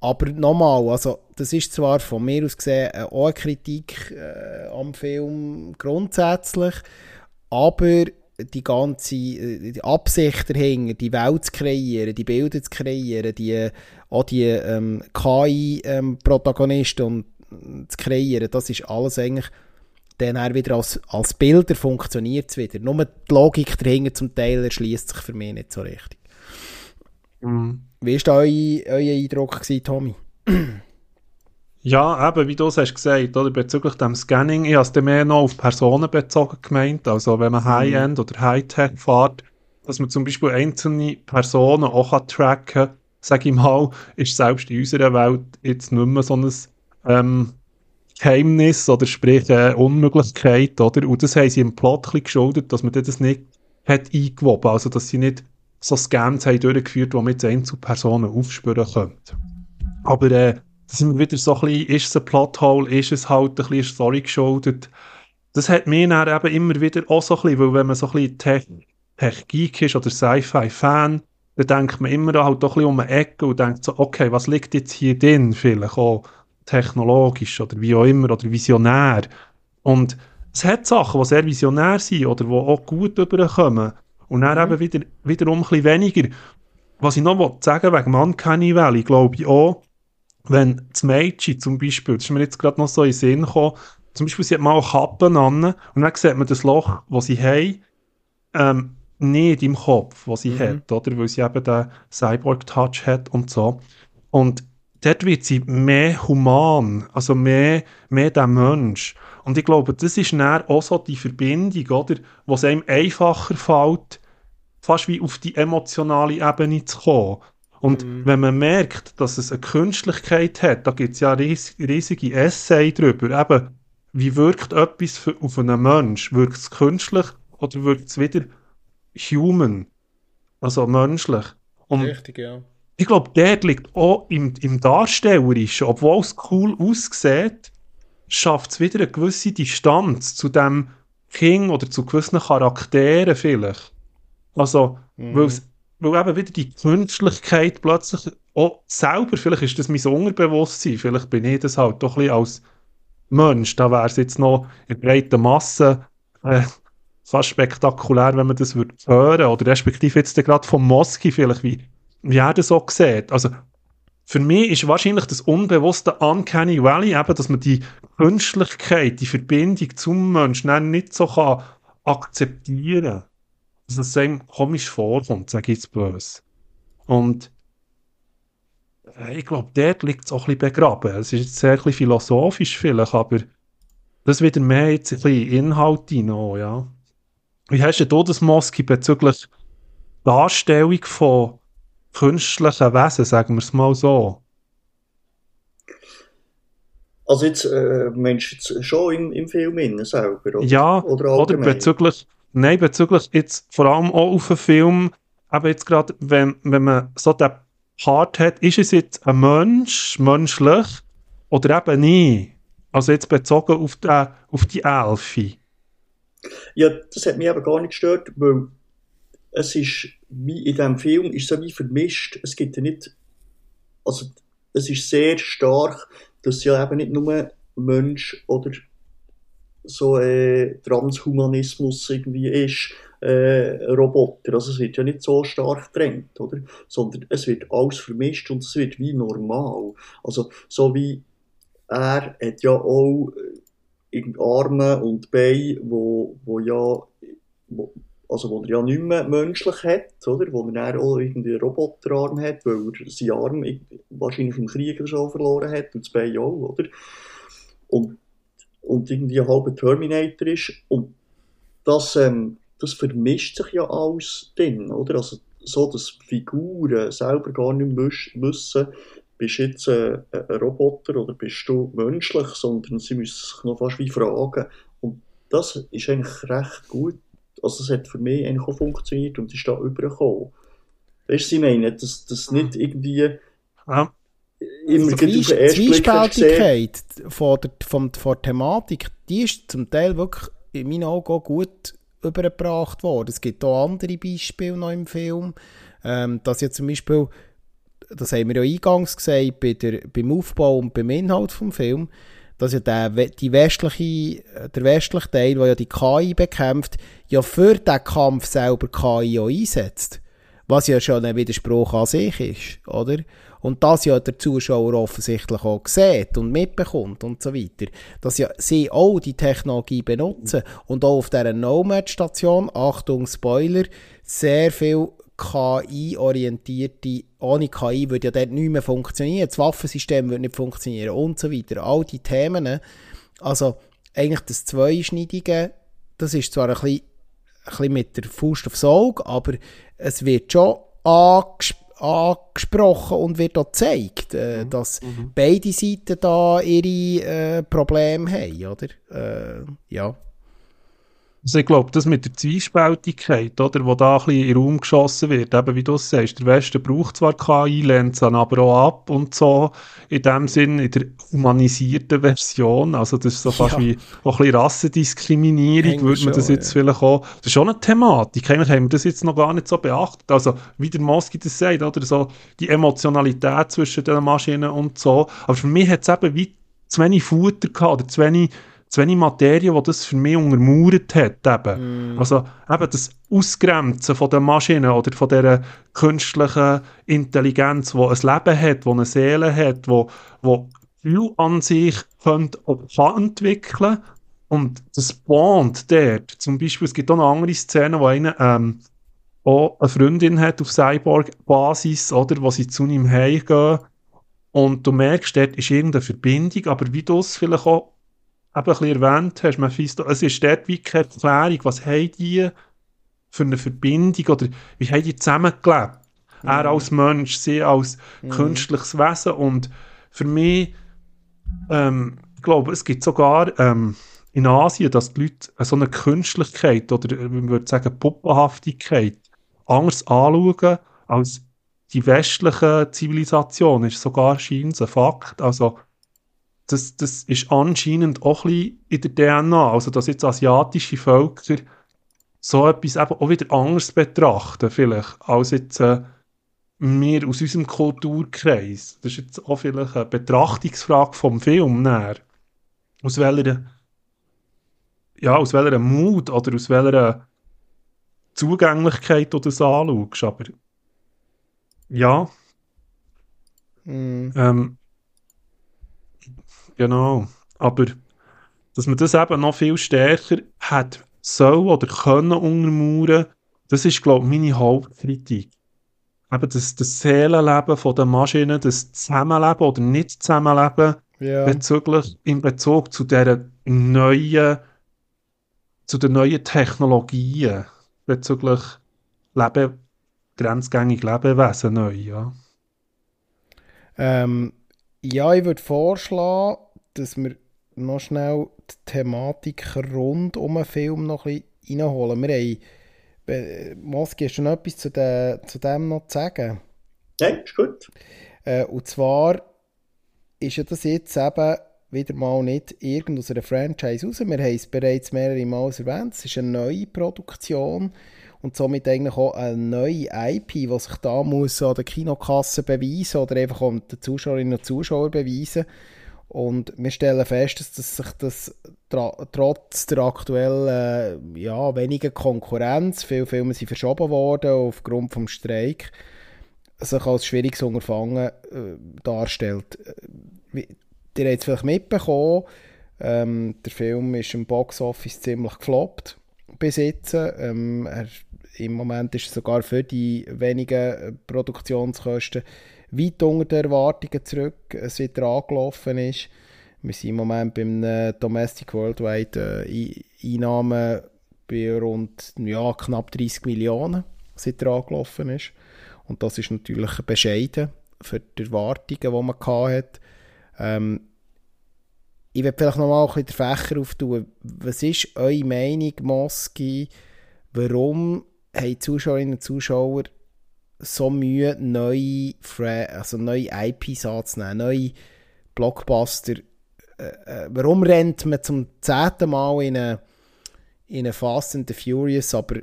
Aber nochmal, also das ist zwar von mir aus gesehen äh, auch eine Kritik äh, am Film grundsätzlich, aber die ganze äh, die Absicht dahinter, die Welt zu kreieren, die Bilder zu kreieren, die, auch die ähm, KI-Protagonisten und zu kreieren, das ist alles eigentlich dann auch wieder als, als Bilder funktioniert es wieder. Nur die Logik dahinter zum Teil erschließt sich für mich nicht so richtig. Mhm. Wie war euer, euer Eindruck, gewesen, Tommy? Ja, eben, wie du es hast gesagt, oder, bezüglich dem Scanning, ich habe es dann mehr noch auf Personen bezogen gemeint, also wenn man High-End oder High-Tech fährt, dass man zum Beispiel einzelne Personen auch tracken kann, sage ich mal, ist selbst in unserer Welt jetzt nicht mehr so ein ähm, Geheimnis oder sprich äh, Unmöglichkeit, oder? Und das haben sie im Plot geschuldet, dass man das nicht hat eingewoben, also dass sie nicht so Scams haben durchgeführt, wo man jetzt Einzelpersonen aufspüren könnte. Aber äh, da sind wieder so ein bisschen, ist es ein Plothole, ist es halt ein bisschen Story geschuldet. Das hat mir dann eben immer wieder auch so ein bisschen, weil wenn man so ein bisschen Tech, Tech-Geek ist oder Sci-Fi-Fan, dann denkt man immer halt auch ein bisschen um eine Ecke und denkt so, okay, was liegt jetzt hier drin vielleicht auch technologisch oder wie auch immer oder visionär. Und es hat Sachen, die sehr visionär sind oder die auch gut überkommen. Und dann eben wieder, wiederum ein bisschen weniger. Was ich noch sagen wegen Uncanny Valley, glaube ich auch, wenn das Mädchen zum Beispiel, das ist mir jetzt gerade noch so in den Sinn gekommen, zum Beispiel sie hat mal Kappen an und dann sieht man das Loch, das sie haben, ähm, nicht im Kopf, was sie Mhm. hat, oder? Weil sie eben den Cyborg-Touch hat und so. Und dort wird sie mehr human, also mehr, mehr der Mensch. Und ich glaube, das ist dann auch so die Verbindung, oder? Wo es einem einfacher fällt, fast wie auf die emotionale Ebene zu kommen. Und Mhm. wenn man merkt, dass es eine Künstlichkeit hat, da gibt es ja ries riesige Essay drüber, eben, wie wirkt etwas für, auf einen Mensch? Wirkt es künstlich oder wirkt es wieder human? Also menschlich. Und Richtig, ja. ich glaube, dort liegt auch im, im Darstellerischen, obwohl es cool aussieht, schafft es wieder eine gewisse Distanz zu dem King oder zu gewissen Charakteren vielleicht. Also, Mhm. weil, weil eben wieder die Künstlichkeit plötzlich auch selber, vielleicht ist das mein Unterbewusstsein, vielleicht bin ich das halt doch ein bisschen als Mensch, da wäre es jetzt noch in breiter Masse äh, fast spektakulär, wenn man das würde hören oder respektive jetzt gerade vom Moski vielleicht, wie, wie er das auch sieht. Also für mich ist wahrscheinlich das unbewusste Uncanny Valley eben, dass man die Künstlichkeit, die Verbindung zum Menschen nicht so kann akzeptieren. Dass es einem komisch vorkommt, sage ich jetzt böse. Und äh, ich glaube, dort liegt es auch ein bisschen begraben. Es ist jetzt sehr ein philosophisch vielleicht, aber das wieder mehr jetzt ein bisschen Inhalt rein, auch, ja. Wie hast du das, Moski, bezüglich Darstellung von künstlichen Wesen, sagen wir es mal so? Also jetzt, äh, meinst du jetzt schon im, im Film innen selber, oder? Ja, oder oder bezüglich, nein, bezüglich jetzt vor allem auch auf einen Film, aber jetzt gerade, wenn, wenn man so den Part hat, ist es jetzt ein Mensch, menschlich, oder eben nicht? Also jetzt bezogen auf die, auf die Elfi. Ja, das hat mich aber gar nicht gestört, weil es ist, wie in diesem Film, ist so wie vermischt. Es gibt ja nicht, also es ist sehr stark, dass ja eben nicht nur Mensch oder so äh, Transhumanismus irgendwie ist, äh, Roboter. Also es wird ja nicht so stark getrennt, oder? Sondern es wird alles vermischt und es wird wie normal. Also so wie er hat ja auch äh, Arme und Beine, wo, wo ja, wo, also wo er ja nicht mehr menschlich hat, oder? Wo er auch irgendwie einen Roboterarm hat, weil er seinen Arm wahrscheinlich im Krieg so verloren hat und das Bein auch, oder? Und, und irgendwie ein halber Terminator ist. Und das, ähm, das vermischt sich ja alles drin, oder? Also so, dass Figuren selber gar nicht müs- wissen, bist du jetzt äh, ein Roboter oder bist du menschlich, sondern sie müssen sich noch fast wie fragen. Und das ist eigentlich recht gut. Also das hat für mich eigentlich auch funktioniert und ist da übergekommen. Weißt du, ich meine, dass das nicht irgendwie Ja, Also die. Zwiespältigkeit von der, von, von der Thematik, die ist zum Teil wirklich in meinen Augen auch gut übergebracht worden. Es gibt auch andere Beispiele noch im Film, ähm, dass ja zum Beispiel, das haben wir ja eingangs gesagt, bei der, beim Aufbau und beim Inhalt vom Film, dass ja der, die westliche, der westliche Teil, der ja die KI bekämpft, ja für den Kampf selber KI auch einsetzt. Was ja schon ein Widerspruch an sich ist, oder? Und das ja der Zuschauer offensichtlich auch sieht und mitbekommt und so weiter. Dass ja sie auch die Technologie benutzen und auch auf dieser Nomad-Station, Achtung Spoiler, sehr viel KI-orientierte, ohne KI würde ja dort nicht mehr funktionieren, das Waffensystem würde nicht funktionieren und so weiter. All die Themen, also eigentlich das Zweischneidige, das ist zwar ein bisschen, ein bisschen mit der Faust aufs Auge, aber es wird schon angesprochen angesprochen und wird auch gezeigt, äh, dass beide Seiten da ihre äh, Probleme haben, oder? Äh, ja. Also ich glaube, das mit der Zwiespältigkeit, oder, wo da ein bisschen in den Raum geschossen wird, eben wie du es sagst, der Westen braucht zwar KI, lehnt es dann aber auch ab und so, in dem Sinn, in der humanisierten Version, also das ist so fast Ja. wie auch ein bisschen Rassendiskriminierung, Eigentlich würde man das schon, jetzt vielleicht auch, das ist schon eine Thematik, eigentlich haben wir das jetzt noch gar nicht so beachtet, also wie der Moski das sagt, oder so die Emotionalität zwischen den Maschinen und so, aber für mich hat es eben wie zu wenig Futter gehabt, oder zu wenig zu wenig Materie, die das für mich untermauert hat. Eben. Also eben das Ausgrenzen von der Maschine oder von dieser künstlichen Intelligenz, die ein Leben hat, die eine Seele hat, die, die Gefühl an sich könnte, kann entwickeln und das Bond dort, zum Beispiel, es gibt auch noch andere Szenen, wo einer ähm, auch eine Freundin hat auf Cyborg-Basis, oder, wo sie zu ihm heimgehen und du merkst, dort ist irgendeine Verbindung, aber wie du es vielleicht auch ein bisschen erwähnt hast, Mephisto, es ist dort wie keine Erklärung, was haben die für eine Verbindung oder wie haben die zusammengelebt? Mhm. Er als Mensch, sie als mhm. künstliches Wesen und für mich, ähm, ich glaube, es gibt sogar ähm, in Asien, dass die Leute so eine Künstlichkeit oder, man würde sagen, Puppenhaftigkeit anders anschauen als die westliche Zivilisation. Ist sogar scheint ein Fakt. Also, das, das ist anscheinend auch ein bisschen in der DNA. Also, dass jetzt asiatische Völker so etwas eben auch wieder anders betrachten, vielleicht, als jetzt äh, wir aus unserem Kulturkreis. Das ist jetzt auch vielleicht eine Betrachtungsfrage vom Film näher. Aus welcher, ja, aus welcher Mut oder aus welcher Zugänglichkeit du das anschaust. Aber ja. Mm. Ähm, genau. Aber dass man das eben noch viel stärker hat soll oder können untermauern, das ist, glaube ich, meine Hauptkritik. Eben das, das Seelenleben von den Maschinen, das Zusammenleben oder nicht Zusammenleben yeah. bezüglich, in Bezug zu der neuen, zu den neuen Technologien bezüglich Leben, grenzgängig Lebewesen neu, ja. Ähm, ja, ich würde vorschlagen, dass wir noch schnell die Thematik rund um den Film noch ein bisschen reinholen. Wir haben, Moski, hast du noch etwas zu, de, zu dem noch zu sagen? Ja, ist gut. Äh, und zwar ist ja das jetzt eben wieder mal nicht irgend aus einer Franchise raus. Wir haben es bereits mehrere Mal erwähnt. Es ist eine neue Produktion und somit eigentlich auch eine neue IP, die sich da muss an der Kinokasse beweisen oder einfach an den Zuschauerinnen und Zuschauern beweisen und wir stellen fest, dass sich das trotz der aktuellen ja, wenigen Konkurrenz, viele Filme sind verschoben worden aufgrund des Streik, sich als schwieriges Unterfangen äh, darstellt. Äh, ihr habt es vielleicht mitbekommen, ähm, der Film ist im Boxoffice ziemlich gefloppt bis jetzt. Ähm, er, Im Moment ist er sogar für die wenigen Produktionskosten weit unter den Erwartungen zurück, seit er angelaufen ist. Wir sind im Moment beim Domestic Worldwide äh, Einnahmen bei rund ja, knapp 30 Millionen, seit er angelaufen ist. Und das ist natürlich bescheiden für die Erwartungen, die man hatte. Ähm, ich werde vielleicht noch mal ein bisschen den Fächer auftun. Was ist eure Meinung, Moski? Warum haben Zuschauerinnen und Zuschauer so Mühe, neue, also neue IPs anzunehmen, neue Blockbuster. Äh, äh, warum rennt man zum zehnten Mal in eine, in eine Fast and the Furious, aber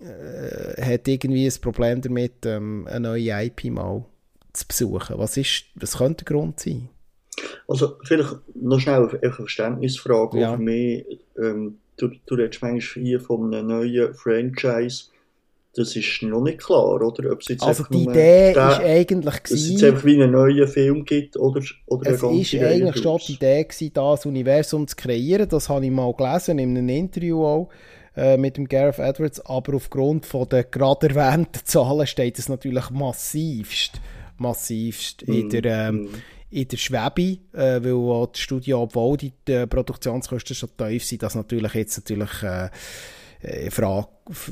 äh, hat irgendwie ein Problem damit, ähm, eine neue IP mal zu besuchen? Was, ist, was könnte der Grund sein? Also vielleicht noch schnell eine Verständnisfrage ja. für mich. Ähm, du, du redest manchmal hier von einem neuen Franchise das ist noch nicht klar, oder? Ob jetzt also die Idee der, ist eigentlich dass es jetzt einfach wie einen neuen Film gibt oder, oder es ist eigentlich schon die Idee gewesen, das Universum zu kreieren. Das habe ich mal gelesen in einem Interview auch äh, mit dem Gareth Edwards, aber aufgrund von der gerade erwähnten Zahlen steht es natürlich massivst, massivst mm. in der ähm, in der Schwebe, äh, weil auch das Studio, obwohl die, die Produktionskosten schon tief sind, das natürlich jetzt natürlich äh, äh, frag,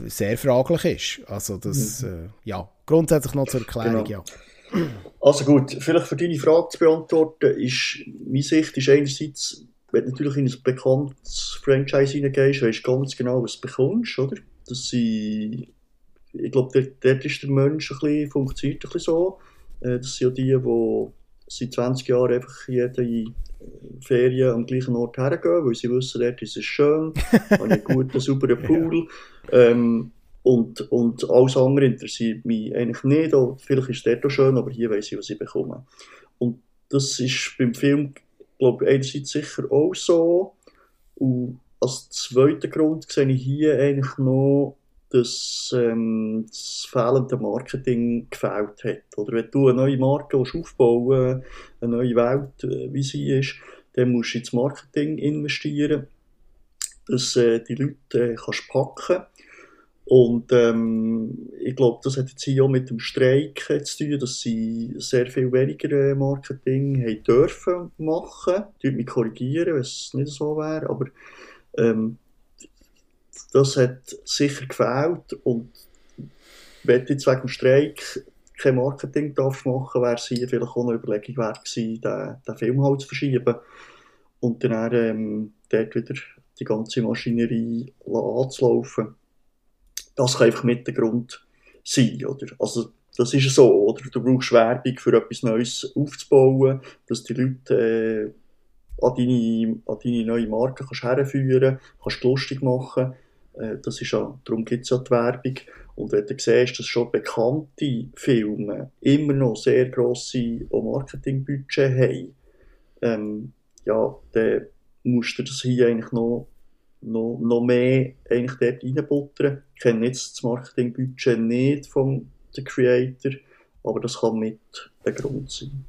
sehr fraglich ist. Also das, mhm. äh, ja, grundsätzlich noch zur Erklärung, genau. ja. Also gut, vielleicht für deine Frage zu beantworten, ist, meine Sicht ist einerseits, wenn du natürlich in ein bekanntes Franchise hineingehst, weißt du ganz genau, was du bekommst, oder? Das sind, ich glaube, dort, dort ist der Mensch ein bisschen, funktioniert ein bisschen so. Äh, das sind ja die, die seit 20 Jahren einfach jede Ferien am gleichen Ort hergehen, weil sie wissen, dort ist es schön, habe einen guten, sauberen Pool. Ja. Ähm, und, und alles andere interessiert mich eigentlich nicht. Oder vielleicht ist es dort auch schön, aber hier weiß ich, was ich bekomme. Und das ist beim Film, glaube ich, einerseits sicher auch so. Und als zweiter Grund sehe ich hier eigentlich noch, dass ähm, das fehlende Marketing gefällt hat. Oder wenn du eine neue Marke aufbauen eine neue Welt, äh, wie sie ist, dann musst du ins Marketing investieren, dass äh, die Leute äh, kannst packen und ähm, ich glaube, das hat jetzt hier auch mit dem Streik äh, zu tun, dass sie sehr viel weniger äh, Marketing haben dürfen machen. Ich mich korrigieren, wenn es nicht so wäre, aber ähm, das hat sicher gefehlt und wenn jetzt wegen dem Streik kein Marketing darfst machen, wäre es hier vielleicht auch eine Überlegung wert gewesen, den, den Film halt zu verschieben und dann ähm, dort wieder die ganze Maschinerie anzulaufen. Das kann einfach mit der Grund sein, oder? Also, das ist so, oder? Du brauchst Werbung für etwas Neues aufzubauen, dass die Leute äh, an, deine, an deine neue Marke kannst herführen kannst, lustig machen. Äh, das ist ja, darum gibt es ja die Werbung. Und wenn du siehst, dass schon bekannte Filme immer noch sehr grosse Marketingbudget haben, ähm, ja, dann musst du das hier eigentlich noch, noch, noch mehr eigentlich dort reinbuttern. Ich kenne jetzt das Marketingbudget nicht vom der Creator, aber das kann mit ein Grund sein.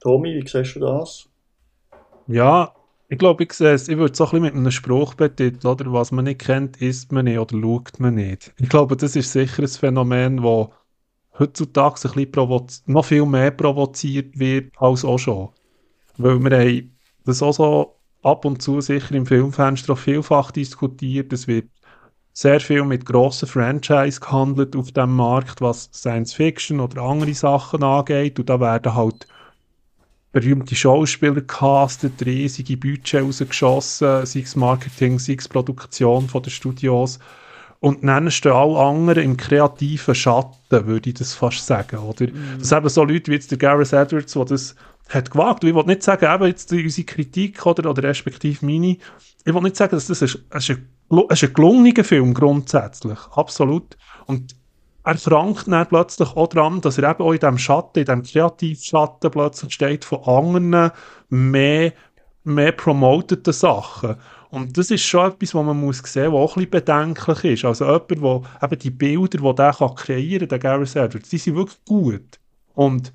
Tommy, wie siehst du das? Ja, ich glaube, ich sehe es, ich würde es auch ein bisschen mit einem Spruch betiteln, oder? Was man nicht kennt, isst man nicht oder schaut man nicht. Ich glaube, das ist sicher ein Phänomen, das heutzutage ein bisschen noch viel mehr provoziert wird als auch schon. Weil wir haben das auch so ab und zu sicher im Filmfenster auch vielfach diskutiert. Es wird sehr viel mit grossen Franchise gehandelt auf dem Markt, was Science Fiction oder andere Sachen angeht. Und da werden halt berühmte Schauspieler castet, riesige Budget rausgeschossen, sei es Marketing, sei es Produktion von den Studios. Und dann stehen alle anderen im kreativen Schatten, würde ich das fast sagen, oder? Mm. Das haben so Leute wie jetzt der Gareth Edwards, der das hat gewagt. Und ich will nicht sagen, eben jetzt unsere Kritik oder, oder respektive meine, ich will nicht sagen, dass das ist, ist, ein, ist ein gelungener Film grundsätzlich, absolut. Und er krankt dann plötzlich auch daran, dass er eben auch in diesem Schatten, in diesem Kreativschatten plötzlich steht von anderen mehr, mehr promoteten Sachen. Und das ist schon etwas, was man muss sehen muss, was auch ein bisschen bedenklich ist. Also jemand, der eben die Bilder, die der kann kreieren kann, der Gareth Edwards, die sind wirklich gut. Und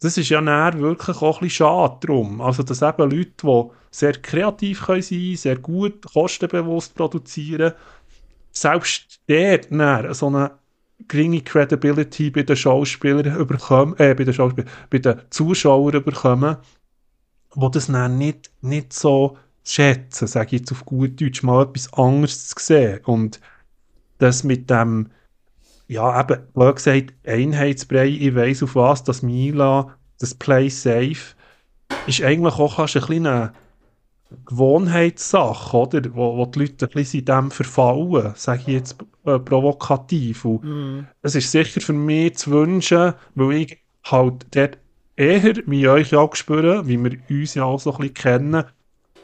das ist ja näher wirklich auch ein bisschen schade drum. Also, dass eben Leute, die sehr kreativ können sein sehr gut, kostenbewusst produzieren, selbst dort näher so eine geringe Credibility bei den Schauspielern überkommen, äh, bei den Schauspielern, bei den Zuschauern überkommen, die das dann nicht, nicht so schätzen, sage ich jetzt auf gut Deutsch, mal etwas anderes zu sehen. Und das mit dem ja, eben, blöd gesagt, Einheitsbrei, ich weiss auf was, das Mila, das Play Safe, ist eigentlich auch ein eine Gewohnheitssache, oder? Wo, wo die Leute ein bisschen in dem verfallen, sage ich jetzt äh, provokativ. Und mm. Es ist sicher für mich zu wünschen, weil ich halt dort eher, wie euch auch spüren, wie wir uns ja auch so ein bisschen kennen,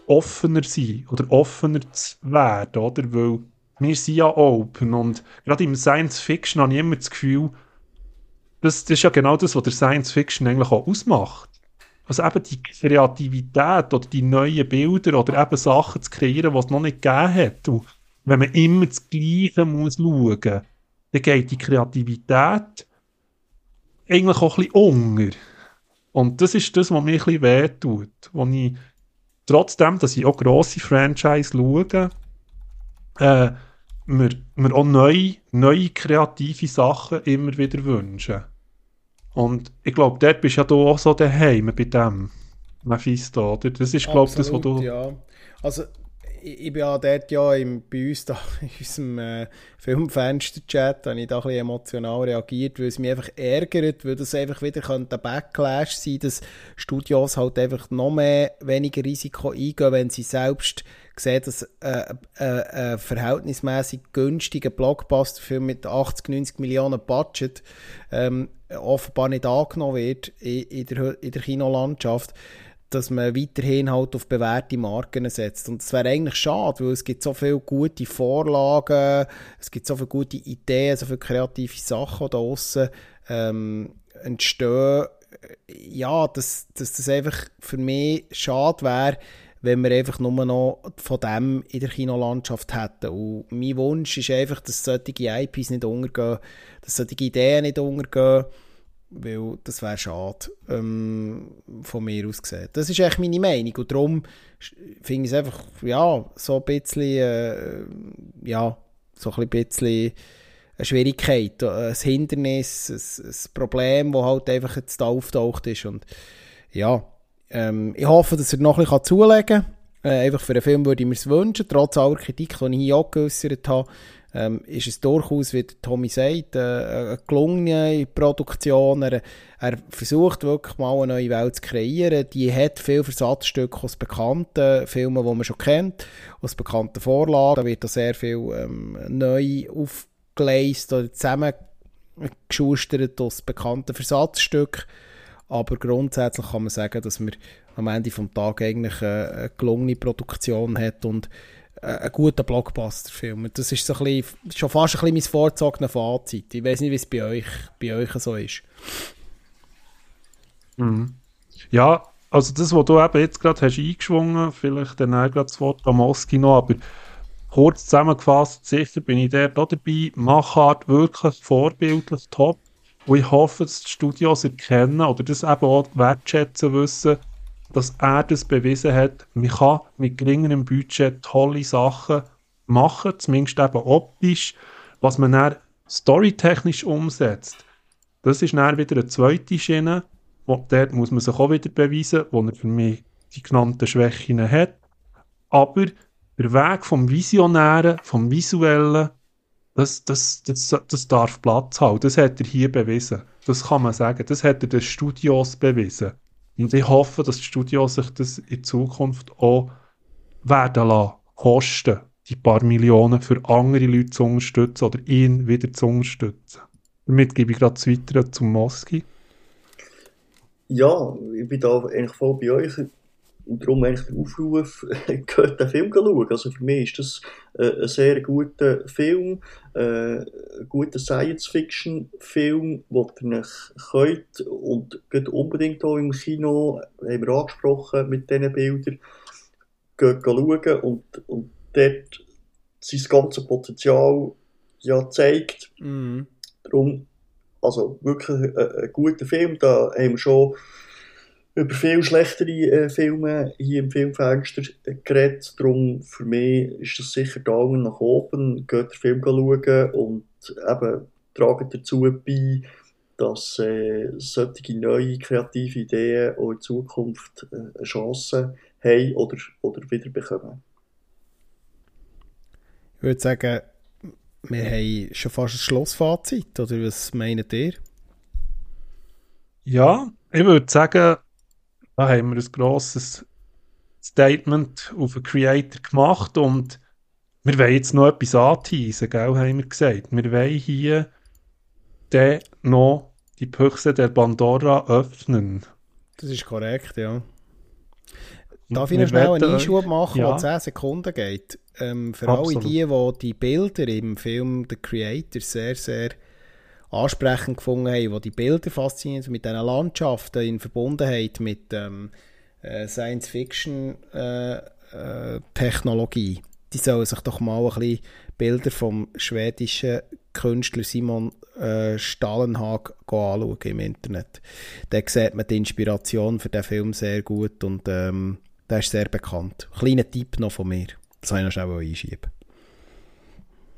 offener sein oder offener zu werden, oder? Weil wir sind ja open und gerade im Science Fiction habe ich immer das Gefühl, das, das ist ja genau das, was der Science Fiction eigentlich auch ausmacht. Also eben die Kreativität oder die neuen Bilder oder eben Sachen zu kreieren, die es noch nicht gegeben hat. Und wenn man immer das Gleiche muss schauen, dann geht die Kreativität eigentlich auch ein bisschen unter. Und das ist das, was mir ein bisschen wehtut. Wo ich, trotzdem, dass ich auch grosse Franchise schaue, äh, mir, mir auch neue, neue kreative Sachen immer wieder wünschen. Und ich glaube, dort bist ja du auch so daheim bei dem Mephisto, oder? Das ist, glaube ich, das, was du... ja. Also, ich, bin ja dort ja im, bei uns da, in unserem äh, Filmfenster-Chat, habe ich da ein bisschen emotional reagiert, weil es mich einfach ärgert, weil das einfach wieder könnte ein Backlash sein, dass Studios halt einfach noch mehr weniger Risiko eingehen, wenn sie selbst sehen, dass äh, äh, äh, verhältnismäßig günstiger Blockbuster-Film mit 80, 90 Millionen Budget ähm, offenbar nicht angenommen wird in, in, der, in der Kinolandschaft, dass man weiterhin halt auf bewährte Marken setzt. Und es wäre eigentlich schade, weil es gibt so viele gute Vorlagen, es gibt so viele gute Ideen, so viele kreative Sachen da draussen ähm, entstehen. Ja, dass, dass das einfach für mich schade wäre, wenn wir einfach nur noch von dem in der Kinolandschaft hätten. Und mein Wunsch ist einfach, dass solche IPs nicht untergehen, dass solche Ideen nicht untergehen, weil das wäre schade, ähm, von mir aus gesehen. Das ist eigentlich meine Meinung und darum finde ich es einfach, ja, so ein bisschen, äh, ja, so ein bisschen eine Schwierigkeit, ein Hindernis, ein, ein Problem, das halt einfach jetzt da auftaucht ist und ja, ähm, ich hoffe, dass er noch ein bisschen zulegen kann. Äh, einfach für einen Film würde ich mir es wünschen, trotz aller Kritik, die ich hier auch geäußert habe. Ähm, ist es durchaus, wie Tommy sagt, äh, eine gelungene Produktion. Er, er, versucht wirklich mal eine neue Welt zu kreieren. Die hat viel Versatzstücke aus bekannten Filmen, die man schon kennt, aus bekannten Vorlagen. Da wird da sehr viel ähm, neu aufgeleistet oder zusammengeschustert aus bekannten Versatzstücken. Aber grundsätzlich kann man sagen, dass man am Ende des Tages eigentlich eine, eine gelungene Produktion hat und ein guter Blockbuster-Film. Das ist so ein bisschen, schon fast ein bisschen mein vorgezogenes Fazit. Ich weiß nicht, wie es bei euch, bei euch so ist. Mhm. Ja, also das, was du eben jetzt gerade hast eingeschwungen, vielleicht dann auch gerade das Wort Ramoski noch, aber kurz zusammengefasst, sicher bin ich dort auch dabei. Machart wirklich vorbildlich top. Und ich hoffe, dass die Studios erkennen oder das eben auch wertschätzen wissen, dass er das bewiesen hat, man kann mit geringerem Budget tolle Sachen machen, zumindest eben optisch, was man dann storytechnisch umsetzt. Das ist dann wieder eine zweite Schiene, wo dort muss man sich auch wieder beweisen, wo er für mich die genannten Schwächen hat. Aber der Weg vom Visionären, vom Visuellen, das, das, das, das darf Platz haben. Das hat er hier bewiesen. Das kann man sagen. Das hat er den Studios bewiesen. Und ich hoffe, dass die Studios sich das in Zukunft auch werden lassen, kosten, die paar Millionen für andere Leute zu unterstützen oder ihn wieder zu unterstützen. Damit gebe ich gerade das Weitere zum Moski. Ja, ich bin da eigentlich voll bei euch. Und darum eigentlich der Aufruf, geht den Film schauen. Also für mich ist das äh, ein sehr guter Film, äh, ein guter Science-Fiction-Film, den ihr könnt und geht unbedingt auch im Kino, haben wir angesprochen mit diesen Bildern, geht schauen und, und dort sein ganzes Potenzial ja zeigt. Mhm. Darum, also wirklich ein, ein guter Film, da haben wir schon über viel schlechtere äh, Filme hier im Filmfenster geredet. Darum für mich ist das sicher Daumen nach oben. Geht den Film schauen und eben tragen dazu bei, dass äh, solche neue kreative Ideen auch in Zukunft äh, eine Chance haben oder, oder wieder bekommen. Ich würde sagen, wir haben schon fast ein Schlussfazit, oder was meint ihr? Ja, ich würde sagen, da haben wir ein grosses Statement auf den Creator gemacht und wir wollen jetzt noch etwas anteasen, gell, haben wir gesagt. Wir wollen hier dann noch die Büchse der Pandora öffnen. Das ist korrekt, ja. Darf ich noch schnell einen Einschub machen, ja. der 10 Sekunden geht? Ähm, für Absolut. alle die, die die Bilder im Film The Creator sehr, sehr ansprechend gefunden haben, die die Bilder faszinieren, mit diesen Landschaften in Verbundenheit mit ähm, äh, Science-Fiction-Technologie. Äh, äh, die sollen sich doch mal ein bisschen Bilder vom schwedischen Künstler Simon äh, Stallenhag anschauen im Internet. Da sieht man die Inspiration für den Film sehr gut und ähm, der ist sehr bekannt. Kleiner Tipp noch von mir. Das habe ich noch schnell einschieben.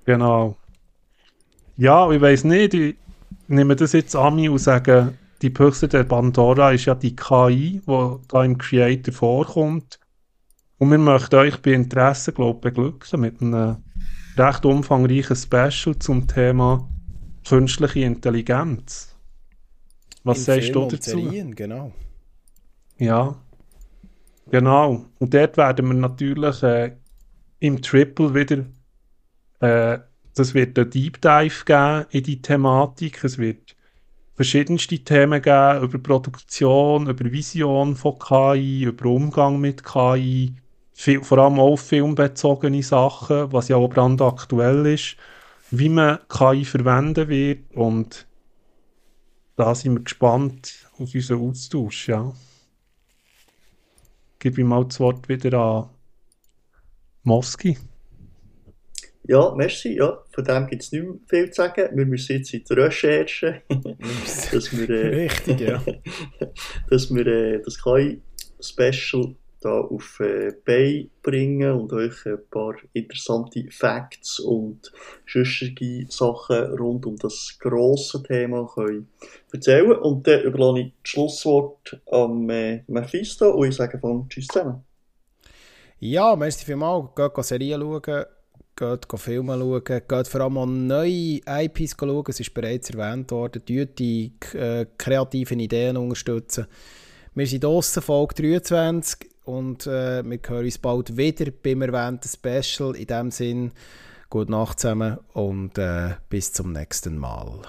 Genau. Ja, ich weiß nicht, ich nehme das jetzt an mich und sage, die Büchse der Pandora ist ja die KI, die da im Creator vorkommt. Und wir möchten euch bei Interesse, glaube ich, beglücken mit einem recht umfangreichen Special zum Thema künstliche Intelligenz. Was In sagst Film du dazu? Serien, genau. Ja, genau. Und dort werden wir natürlich äh, im Triple wieder äh, das wird einen Deep Dive geben in die Thematik. Es wird verschiedenste Themen geben über Produktion, über Vision von KI, über Umgang mit KI, viel, vor allem auch filmbezogene Sachen, was ja auch brandaktuell ist, wie man KI verwenden wird und da sind wir gespannt auf unseren Austausch, ja. Gebe ich mal das Wort wieder an Moski. Ja, merci. Ja, von dem gibt es nicht mehr viel zu sagen. Wir müssen jetzt in die Recherche, dass wir, äh, Richtig, ja. dass wir äh, das KI-Special da auf äh, Bay bringen und euch ein paar interessante Facts und sonstige Sachen rund um das grosse Thema können erzählen. Und dann überlasse ich das Schlusswort an äh, Mephisto und ich sage von Tschüss zusammen. Ja, merci vielmals. Geht Serie schauen geht Filme schauen, geht vor allem an neue IPs schauen, es ist bereits erwähnt worden, die äh, kreativen Ideen unterstützen. Wir sind draussen, Folge 23 und äh, wir hören uns bald wieder beim erwähnten Special. In dem Sinn, gute Nacht zusammen und äh, bis zum nächsten Mal.